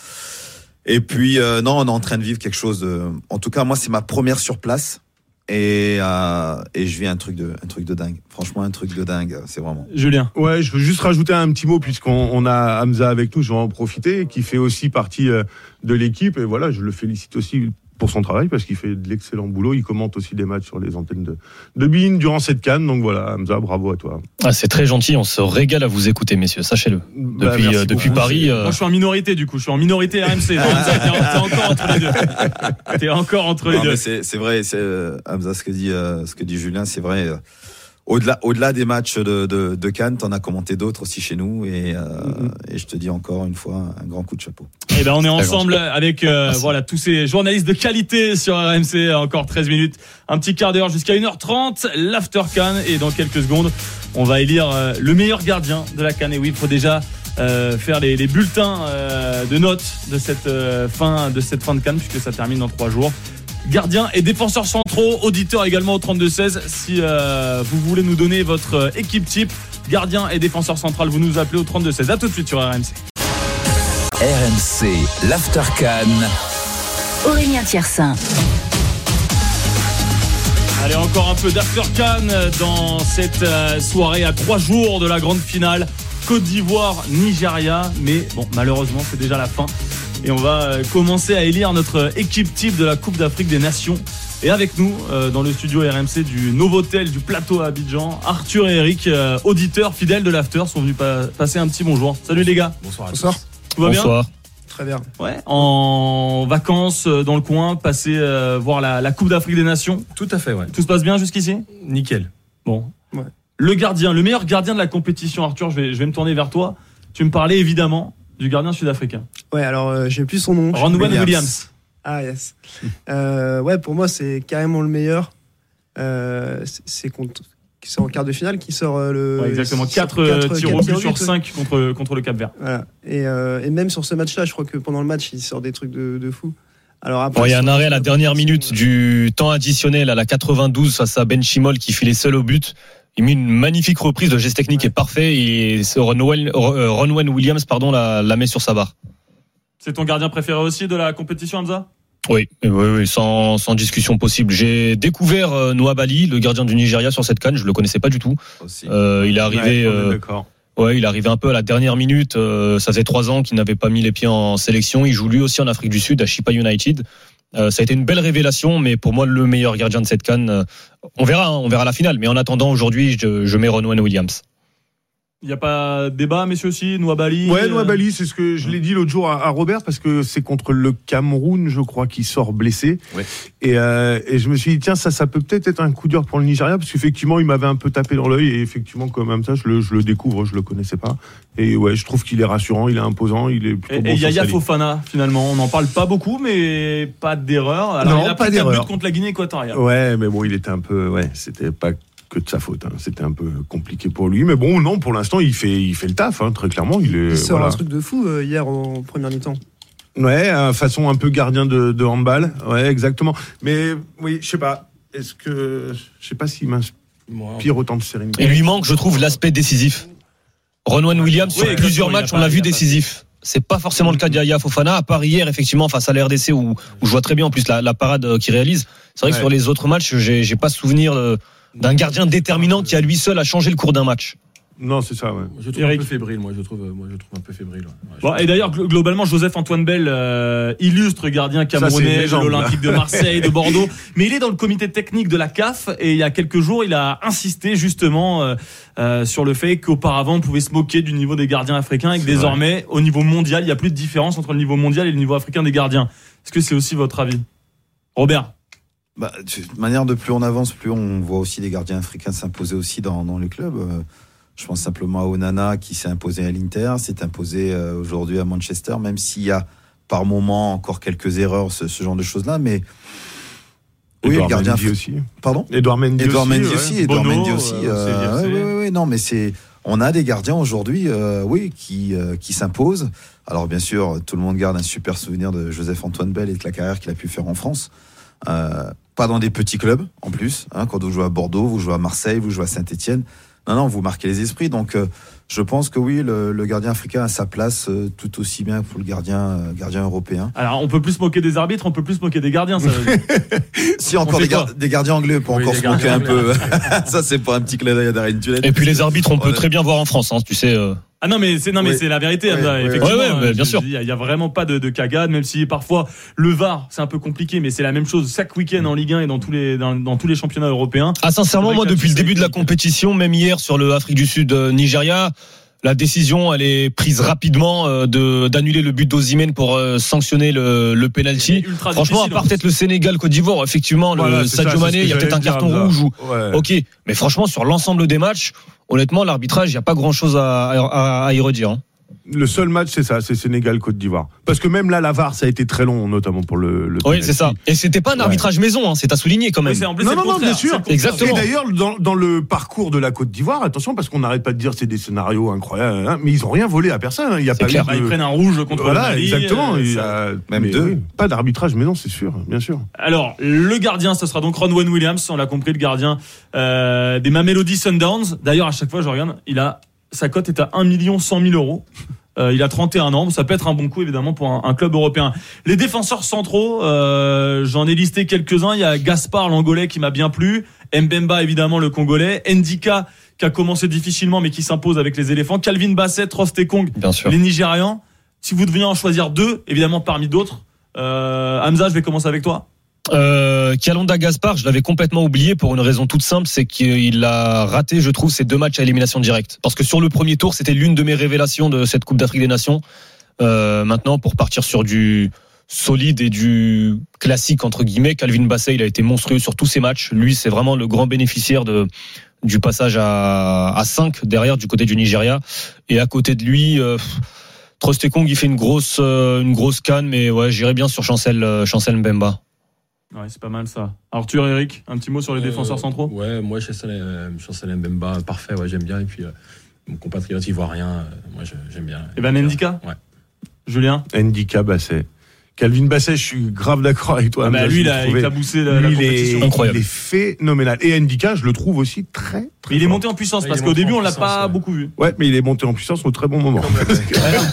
Et puis euh, non, on est en train de vivre quelque chose. De... En tout cas, moi, c'est ma première sur place. Et, euh, et je vis un truc de un truc de dingue. Franchement, un truc de dingue. C'est vraiment. Julien. Ouais, je veux juste rajouter un petit mot puisqu'on on a Hamza avec nous, je vais en profiter, qui fait aussi partie de l'équipe. Et voilà, je le félicite aussi pour son travail parce qu'il fait de l'excellent boulot. Il commente aussi des matchs sur les antennes de, de Bein durant cette canne. Donc voilà, Hamza, bravo à toi. Ah, c'est très gentil, on se régale à vous écouter, messieurs, sachez-le. Bah, Depuis, euh, depuis. Paris. euh, Moi, je suis en minorité, du coup. Je suis en minorité RMC. Hamza, T'es t'es encore entre les deux. T'es encore entre les Non, deux. c'est c'est vrai, c'est euh, Hamza, ce que dit euh, ce que dit Julien, c'est vrai. Au-delà, au-delà des matchs de, de, de Cannes, t'en as commenté d'autres aussi chez nous, et, euh, et je te dis encore une fois un grand coup de chapeau. Eh ben, on est ensemble avec euh, voilà tous ces journalistes de qualité sur RMC. Encore 13 minutes, un petit quart d'heure jusqu'à 1h30. L'after Cannes et dans quelques secondes, on va élire euh, le meilleur gardien de la Cannes. Et oui, il faut déjà euh, faire les, les bulletins euh, de notes de cette euh, fin de cette fin de Cannes puisque ça termine dans trois jours. Gardiens et défenseurs centraux, auditeurs également au 32-16. Si euh, vous voulez nous donner votre euh, équipe type, gardien et défenseur central, vous nous appelez au 32-16. À tout de suite sur RMC. RMC, l'Aftercan. Aurélien Tiersin. Allez, encore un peu d'after Cannes dans cette euh, soirée à trois jours de la grande finale Côte d'Ivoire, Nigeria. Mais bon, malheureusement, c'est déjà la fin. Et on va euh, commencer à élire notre équipe type de la Coupe d'Afrique des Nations. Et avec nous, euh, dans le studio RMC du Novotel du plateau à Abidjan, Arthur et Eric, euh, auditeurs fidèles de l'After, sont venus pa- passer un petit bonjour. Salut les gars. Bonsoir. Bonsoir. Tout va bien? Bonsoir. Très bien. Ouais. En vacances euh, dans le coin, passer euh, voir la, la Coupe d'Afrique des Nations. Tout à fait, ouais. Tout se passe bien jusqu'ici? Nickel. Bon. Ouais. Le gardien, le meilleur gardien de la compétition, Arthur, je vais, je vais me tourner vers toi. Tu me parlais évidemment du gardien sud-africain. Ouais, alors euh, j'ai plus son nom. Ronwen Williams. Williams. Ah yes. Euh, ouais, pour moi c'est carrément le meilleur. Euh, c'est- contre, c'est en quart de finale qui sort euh, le. Ouais, exactement. 4 quatre- tirs au but sur ouais. 5 contre, contre le Cap Vert. Voilà. Et, euh, et même sur ce match-là, je crois que pendant le match, il sort des trucs de, de fou. Alors après, Bon, il y a un arrêt à la dernière minute du temps additionnel à la 92 face à Ben Chimol qui filait seul au but. Il met une magnifique reprise, le geste technique est parfait et Ronwen, euh, Ronwen Williams pardon, la, la met sur sa barre. C'est ton gardien préféré aussi de la compétition, Hamza? Oui, oui, oui, sans, sans discussion possible. J'ai découvert euh, Noah Bali, le gardien du Nigeria sur cette canne, je le connaissais pas du tout. Euh, il est arrivé. Ouais, euh. Ouais, il est arrivé un peu à la dernière minute. euh, ça faisait trois ans qu'il n'avait pas mis les pieds en sélection. Il joue lui aussi en Afrique du Sud à Chipa United. Euh, ça a été une belle révélation, mais pour moi le meilleur gardien de cette canne. euh, on verra, hein, on verra la finale. Mais en attendant, aujourd'hui, je, je mets Ronwen Williams. Il n'y a pas débat, messieurs aussi Nouabali Ouais, euh, Noabali, c'est ce que je l'ai dit l'autre jour à, à Robert parce que c'est contre le Cameroun, je crois, qui sort blessé. Et, euh, et je me suis dit tiens, ça, ça peut peut-être être un coup dur pour le Nigeria parce qu'effectivement, il m'avait un peu tapé dans l'œil et effectivement, comme même ça, je le, je le découvre, je le connaissais pas. Et ouais, je trouve qu'il est rassurant, il est imposant, il est plutôt Et, bon et Yaya. Fofana, finalement. On n'en parle pas beaucoup, mais pas d'erreur. Alors, Non, il a pas d'erreur. contre la Guinée équatoriale. Ouais, mais bon, il était un peu, ouais, c'était pas que de sa faute. hein. C'était un peu compliqué pour lui, mais bon, non, pour l'instant, il fait, il fait le taf, hein, très clairement. Il est, Il sort voilà. un truc de fou euh, hier en première mi-temps. Ouais, euh, façon un peu gardien de, de handball. Ouais, exactement. Mais oui, je sais pas. Est-ce que je sais pas s'il m'inspire autant de sérénité. Il lui manque, je trouve, l'aspect décisif. Ronwan Williams, sur Oui, plusieurs il a matchs, on l'a vu décisif. C'est pas forcément le cas d'Yaya Fofana, à part hier, effectivement, face à la RDC, où, où je vois très bien en plus la, la parade euh, qu'il réalise. C'est vrai que sur les autres matchs, j'ai j'ai pas souvenir euh, d'un gardien déterminant qui, à lui seul, a changé le cours d'un match. Non, c'est ça, ouais. Je trouve un peu fébrile, moi. Je trouve, euh, moi, je trouve un peu fébrile. ouais. Ouais, je Bon, et d'ailleurs, glo- globalement, Joseph Antoine Bell, euh, illustre gardien camerounais de l'Olympique de. Marseille, de Bordeaux. Mais il est dans le comité technique de la CAF et il y a quelques jours, il a insisté justement euh, euh, sur le fait qu'auparavant, on pouvait se moquer du niveau des gardiens africains et que désormais, au niveau mondial, il n'y a plus de différence entre le niveau mondial et le niveau africain des gardiens. Est-ce que c'est aussi votre avis? Robert Bah, de toute manière, de plus on avance, plus on voit aussi des gardiens africains s'imposer aussi dans, dans les clubs. Euh, Je pense simplement à Onana qui s'est imposé à l'Inter, s'est imposé euh, aujourd'hui à Manchester, même s'il y a par moment encore quelques erreurs, ce, ce genre de choses-là. Mais oui, Edouard le gardien Mendy aussi. Pardon? Edouard Mendy Edouard aussi, Mendy ouais. aussi. Edouard Bono, Mendy aussi. euh, CVFC. ouais, ouais, ouais, non, mais c'est. On a des gardiens aujourd'hui, euh, oui, qui, euh, qui s'imposent. Alors bien sûr, tout le monde garde un super souvenir de Joseph Antoine Bell et de la carrière qu'il a pu faire en France. Euh, pas dans des petits clubs, en plus. Hein, quand vous jouez à Bordeaux, vous jouez à Marseille, vous jouez à Saint-Etienne. Non, non, vous marquez les esprits. Donc, euh, je pense que oui, le, le gardien africain a sa place euh, tout aussi bien que le gardien, euh, gardien européen. Alors, on peut plus se moquer des arbitres, on peut plus se moquer des gardiens. Ça veut dire. Si On encore des, gar- quoi des gardiens anglais pour Oui, encore se moquer un peu. ça, c'est pas un petit clin d'œil à Darren Tullet. Et puis les arbitres, on peut très bien voir en France, hein, tu sais. Euh. Ah non mais c'est non mais Oui. c'est la vérité Oui, oui, effectivement Ouais, ouais, euh, bien sûr. il y a vraiment pas de, de cagade même si parfois le VAR c'est un peu compliqué mais c'est la même chose chaque week-end en Ligue 1 et dans tous les dans, dans tous les championnats européens Ah, sincèrement, moi, depuis le début de la compétition, même hier sur le Afrique du Sud euh, Nigeria, la décision, elle est prise rapidement euh, de d'annuler le but d'Ozimène pour euh, sanctionner le, le penalty. Franchement, à part hein. peut-être le Sénégal, Côte d'Ivoire, effectivement, Voilà, le Sadio Mané, il y a peut-être un carton dire, rouge ou. Ouais. Ok, mais franchement, sur l'ensemble des matchs, honnêtement, l'arbitrage, il n'y a pas grand-chose à, à, à y redire. hein. Le seul match, c'est ça, c'est Sénégal-Côte d'Ivoire. Parce que même là, la VAR, ça a été très long, notamment pour le. le Oui, c'est ça. Et c'était pas un Ouais. arbitrage maison, hein, c'est à souligner quand même. Oui, c'est en plus Non, non, non, bien sûr. Exactement. Et d'ailleurs, dans, dans le parcours de la Côte d'Ivoire, attention, parce qu'on n'arrête pas de dire c'est des scénarios incroyables, hein, mais ils ont rien volé à personne. hein. Il y a pas clair. eu Bah, de- ils prennent un rouge contre Voilà, Mali, exactement. euh, il y a- Même mais deux. oui, pas d'arbitrage, mais non, c'est sûr, bien sûr. Alors, le gardien, ce sera donc Ronwen Williams, on l'a compris, le gardien euh, des Mamelody Sundowns. D'ailleurs, à chaque fois, je regarde, il a sa cote est à 1 million 100 000 euros. Euh, il a 31 ans, ça peut être un bon coup évidemment pour un, un club européen. Les défenseurs centraux, euh, j'en ai listé quelques-uns. Il y a Gaspard l'Angolais qui m'a bien plu, Mbemba évidemment le Congolais, Ndika qui a commencé difficilement mais qui s'impose avec les éléphants, Calvin Bassett, Rostekong, les Nigérians. Si vous deviez en choisir deux, évidemment parmi d'autres, euh, Hamza, je vais commencer avec toi. Euh, Gaspard, je l'avais complètement oublié pour une raison toute simple, c'est qu'il a raté, je trouve, ses deux matchs à élimination directe. Parce que sur le premier tour, c'était l'une de mes révélations de cette Coupe d'Afrique des Nations. Euh, maintenant, pour partir sur du solide et du classique entre guillemets, Calvin Bassey, il a été monstrueux sur tous ses matchs. Lui, c'est vraiment le grand bénéficiaire de du passage à, à 5 derrière du côté du Nigeria. Et à côté de lui, euh, Trostekong, il fait une grosse euh, une grosse canne, mais ouais, j'irais bien sur Chancel euh, Chancel Mbemba. Ouais, c'est pas mal ça. Arthur, Eric, un petit mot sur les Euh, défenseurs centraux? Ouais, moi, Chancel euh, Mbemba, parfait, ouais, j'aime bien. Et puis, euh, mon compatriote ivoirien, euh, moi, je- j'aime bien. Et ben Ndika Ouais. Julien? Ndika Basset. Calvin Basset, je suis grave d'accord avec toi. Ah bah, lui, il a éclaboussé la- la Lui, il est- compétition. Incroyable. Il est phénoménal. Et Ndika, je le trouve aussi très, très Il est monté en puissance Ouais, parce qu'au début, on l'a pas ouais. beaucoup vu. Ouais, mais il est monté en puissance au très bon moment. Comme la Côte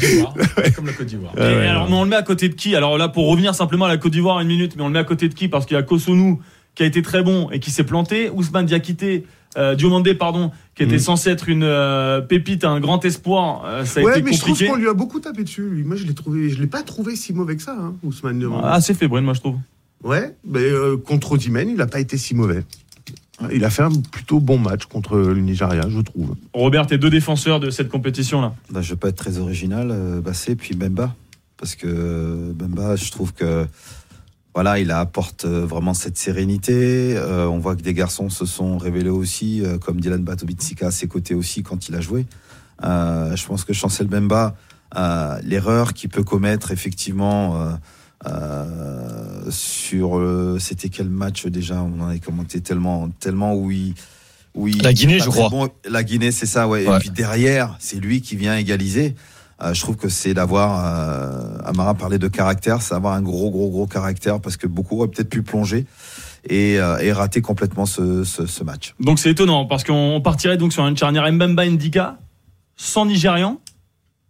d'Ivoire. Comme la Côte d'Ivoire. Et alors, mais on le met à côté de qui? Alors là, pour revenir simplement à la Côte d'Ivoire une minute, mais on le met à côté de qui? Parce qu'il y a Kosonou qui a été très bon et qui s'est planté, Ousmane Diakité, euh, Diomandé, pardon, qui était Mhm. censé être une euh, pépite, un grand espoir, euh, ça a Ouais, été mais je trouve qu'on lui a beaucoup tapé dessus. lui. Moi, je l'ai trouvé, je l'ai pas trouvé si mauvais que ça, hein, Ousmane Diomandé. Ah, c'est fébrile, moi je trouve. Ouais, mais euh, contre Osimhen, il n'a pas été si mauvais. Il a fait un plutôt bon match contre le Nigeria, je trouve. Robert, t'es deux défenseurs de cette compétition-là. Bah, je vais pas être très original, euh, Bassé, puis Bemba. Parce que Bemba, je trouve que voilà, il apporte euh, vraiment cette sérénité. Euh, on voit que des garçons se sont révélés aussi, euh, comme Dylan Batobitsika à ses côtés aussi quand il a joué. Euh, je pense que Chancel Bemba, euh, l'erreur qu'il peut commettre effectivement euh, euh, sur euh, c'était quel match déjà? On en avait commenté tellement, tellement où il où il- La Guinée, je crois. bon. La Guinée, c'est ça, ouais. Ouais. Et puis derrière, c'est lui qui vient égaliser. Euh, je trouve que c'est d'avoir, euh, Amara parlait de caractère, c'est avoir un gros, gros, gros caractère parce que beaucoup auraient peut-être pu plonger et, euh, et rater complètement ce, ce, ce match. Donc c'est étonnant parce qu'on partirait donc sur une charnière Mbemba Ndika sans Nigérian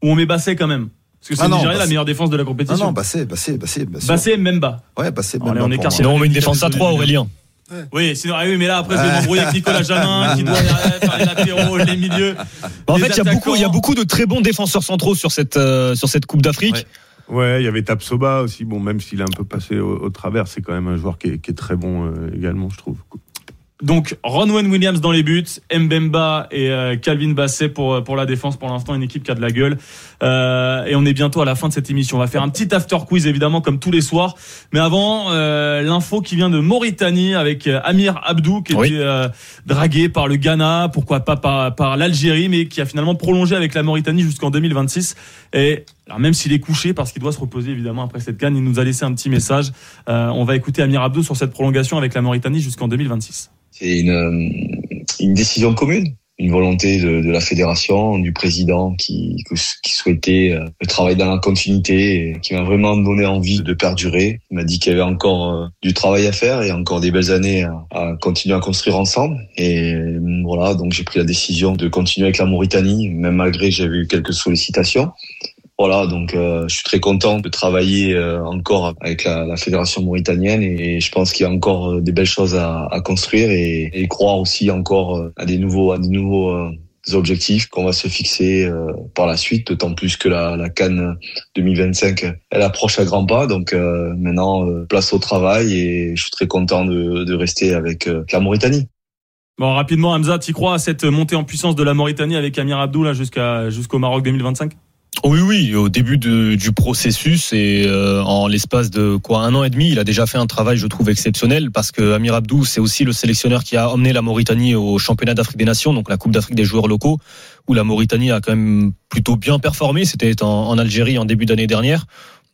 ou on met Bassé quand même? Parce que c'est Ah non, Nigeria la Bassé. meilleure défense de la compétition. non, Bassé, Bassé, Bassé. Bassé. Bassé Mbemba. Ouais, Bassé, Allez, Mbemba on. Sinon, on met une défense à 3, Aurélien. Oui, sinon, ah oui, mais là après je vais m'embrouiller avec Nicolas Jamin qui doit faire les latéraux, les milieux. En les fait, il y, a beaucoup, il y a beaucoup de très bons défenseurs centraux sur cette, euh, sur cette Coupe d'Afrique. Ouais, il y avait Tapsoba aussi. Bon, même s'il est un peu passé au, au travers, c'est quand même un joueur qui est, qui est très bon euh, également, je trouve. Donc Ronwen Williams dans les buts, Mbemba et euh, Calvin Basset pour pour la défense. Pour l'instant, une équipe qui a de la gueule. Euh, et on est bientôt à la fin de cette émission. On va faire un petit after quiz évidemment comme tous les soirs. Mais avant, euh, l'info qui vient de Mauritanie avec euh, Amir Abdou qui était euh, dragué par le Ghana, pourquoi pas par, par l'Algérie, mais qui a finalement prolongé avec la Mauritanie jusqu'en 2026. Et alors même s'il est couché parce qu'il doit se reposer évidemment après cette canne, il nous a laissé un petit message. Euh, on va écouter Amir Abdou sur cette prolongation avec la Mauritanie jusqu'en 2026. C'est une, euh, une décision commune, une volonté de, de la fédération, du président qui, qui souhaitait euh, le travail dans la continuité qui m'a vraiment donné envie de perdurer. Il m'a dit qu'il y avait encore euh, du travail à faire et encore des belles années à, à continuer à construire ensemble. Et voilà, donc j'ai pris la décision de continuer avec la Mauritanie, même malgré j'avais eu quelques sollicitations. Voilà, donc euh, je suis très content de travailler euh, encore avec la, fédération mauritanienne et je pense qu'il y a encore euh, des belles choses à, construire et, croire aussi encore à des nouveaux, à des nouveaux objectifs qu'on va se fixer par la suite, d'autant plus que la, la Cannes 2025 elle approche à grands pas. Donc maintenant place au travail et je suis très content de, rester avec la Mauritanie. Bon, rapidement, Hamza, tu crois à cette montée en puissance de la Mauritanie avec Amir Abdou jusqu'au Maroc 2025 Oui, oui, au début du processus et euh, en l'espace de quoi un an et demi, il a déjà fait un travail, je trouve, exceptionnel parce que Amir Abdou, c'est aussi le sélectionneur qui a emmené la Mauritanie au championnat d'Afrique des Nations, donc la Coupe d'Afrique des joueurs locaux, où la Mauritanie a quand même plutôt bien performé. C'était en, Algérie en début d'année dernière.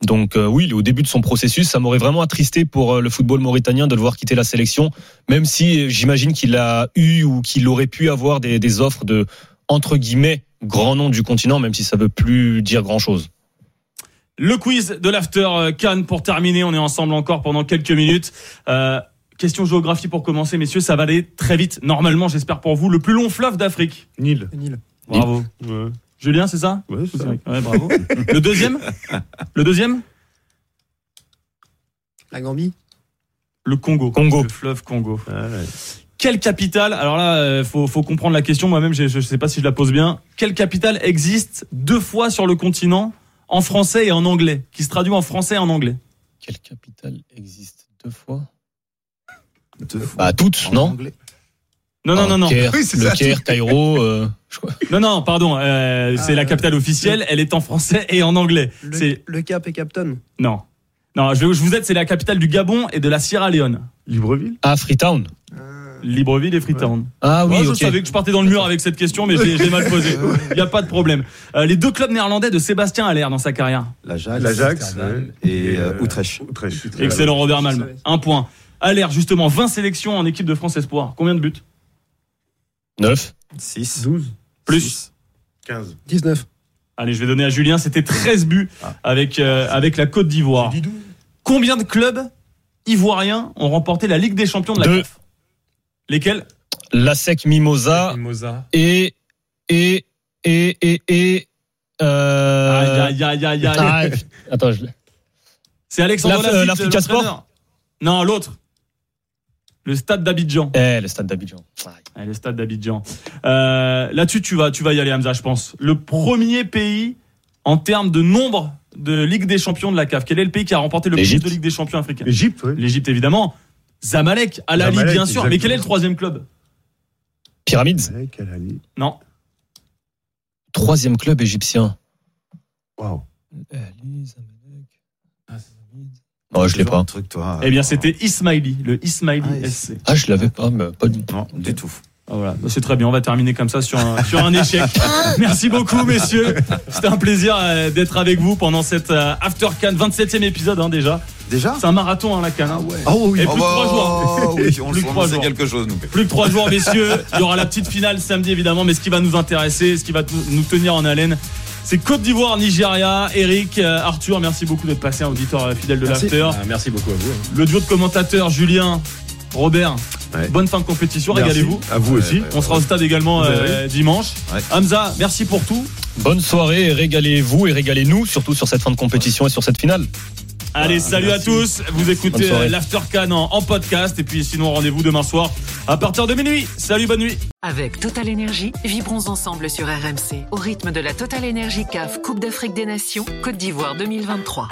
Donc euh, oui, au début de son processus, ça m'aurait vraiment attristé pour euh, le football mauritanien de le voir quitter la sélection, même si j'imagine qu'il a eu ou qu'il aurait pu avoir des offres de entre guillemets grand nom du continent, même si ça veut plus dire grand chose. Le quiz de l'After euh, Cannes pour terminer. On est ensemble encore pendant quelques minutes. Euh, question géographie pour commencer, messieurs. Ça va aller très vite. Normalement, j'espère pour vous. Le plus long fleuve d'Afrique. Nil. Nil. Bravo. Ouais. Julien, c'est ça Ouais, c'est ça. Ouais, bravo. Le deuxième Le deuxième La Gambie. Le Congo. Congo. Le fleuve Congo. Quelle capitale Alors là, euh, faut, faut comprendre la question. Moi-même, je ne sais pas si je la pose bien. Quelle capitale existe deux fois sur le continent en français et en anglais, qui se traduit en français et en anglais? Quelle capitale existe deux fois? Deux fois. Bah toutes, En non? anglais. Non, non, non, non. Caire, Oui, c'est le ça. Caire, Cairo. euh, je crois. Non, non, pardon. euh, c'est Ah, la capitale officielle. Elle est en français et en anglais. Le, C'est le Cap et Captain. non, non. Je, je vous aide. C'est la capitale du Gabon et de la Sierra Leone. Libreville? Ah, Freetown. Libreville et Freetown. Ah oui, Moi, je savais que je partais dans le mur avec cette question, mais j'ai mal posé. Il n'y a pas de problème. Euh, les deux clubs néerlandais de Sébastien Haller dans sa carrière. L'Ajax. L'Ajax. Et euh, euh, Utrecht. Utrecht. Excellent Robert Malm. Un point. Haller, justement, 20 sélections en équipe de France Espoir. Combien de buts? 9. 6. 12. Plus 15. 19. Allez, je vais donner à Julien. C'était 13 buts avec, euh, avec la Côte d'Ivoire. Combien de clubs ivoiriens ont remporté la Ligue des Champions de la Deux. CAF? Lesquels? La Sec Mimosa Mimosa. et et et et et euh... Aïe, aïe, aïe, aïe, aïe. ah, attends, je l'ai. C'est Alexandre euh, l'Africa. Sport? Non, l'autre. Le stade d'Abidjan. Eh, le stade d'Abidjan. Ouais, le stade d'Abidjan. Euh, Là-dessus, tu vas, tu vas y aller, Hamza, je pense. Le premier pays en termes de nombre de Ligue des Champions de la CAF. Quel est le pays qui a remporté le plus L'Égypte. de Ligue des Champions africaines Égypte, oui. L'Égypte, évidemment. Zamalek, Al Zamalek, bien sûr. Mais quel est le troisième club Pyramides. Al Ahly. Non. Troisième club égyptien. Waouh. Non, je l'ai pas. un truc, toi. Eh bien, c'était Ismaili, le Ismaili Ah, SC. Ah, je l'avais pas, mais pas du tout. Non, du tout. Ah, Voilà, Bah, c'est très bien. On va terminer comme ça sur un, sur un échec. Merci beaucoup, messieurs. C'était un plaisir euh, d'être avec vous pendant cette euh, After Can 27e épisode hein, déjà. Déjà C'est un marathon, hein, la Cannes. hein. Oh oui, Et oh plus que trois bah, jours. oui, on, Plus on jours. quelque chose, nous. Plus que trois jours, messieurs. Il y aura la petite finale samedi, évidemment. Mais ce qui va nous intéresser, ce qui va nous tenir en haleine, C'est Côte d'Ivoire, Nigeria. Eric, euh, Arthur, merci beaucoup d'être passé un auditeur euh, fidèle de l'After. Ah, merci beaucoup à vous. Le duo de commentateurs, Julien, Robert. Bonne fin de compétition, régalez-vous. À vous aussi. On sera au stade également euh, dimanche. Hamza, merci pour tout. Bonne soirée, et régalez-vous et régalez-nous, surtout sur cette fin de compétition et sur cette finale. Allez, salut à tous. Vous écoutez euh, l'After Can en, en podcast. Et puis sinon, rendez-vous demain soir à partir de minuit. Salut, bonne nuit. Avec Total Énergie, vibrons ensemble sur RMC au rythme de la Total Énergie CAF Coupe d'Afrique des Nations Côte d'Ivoire 2023.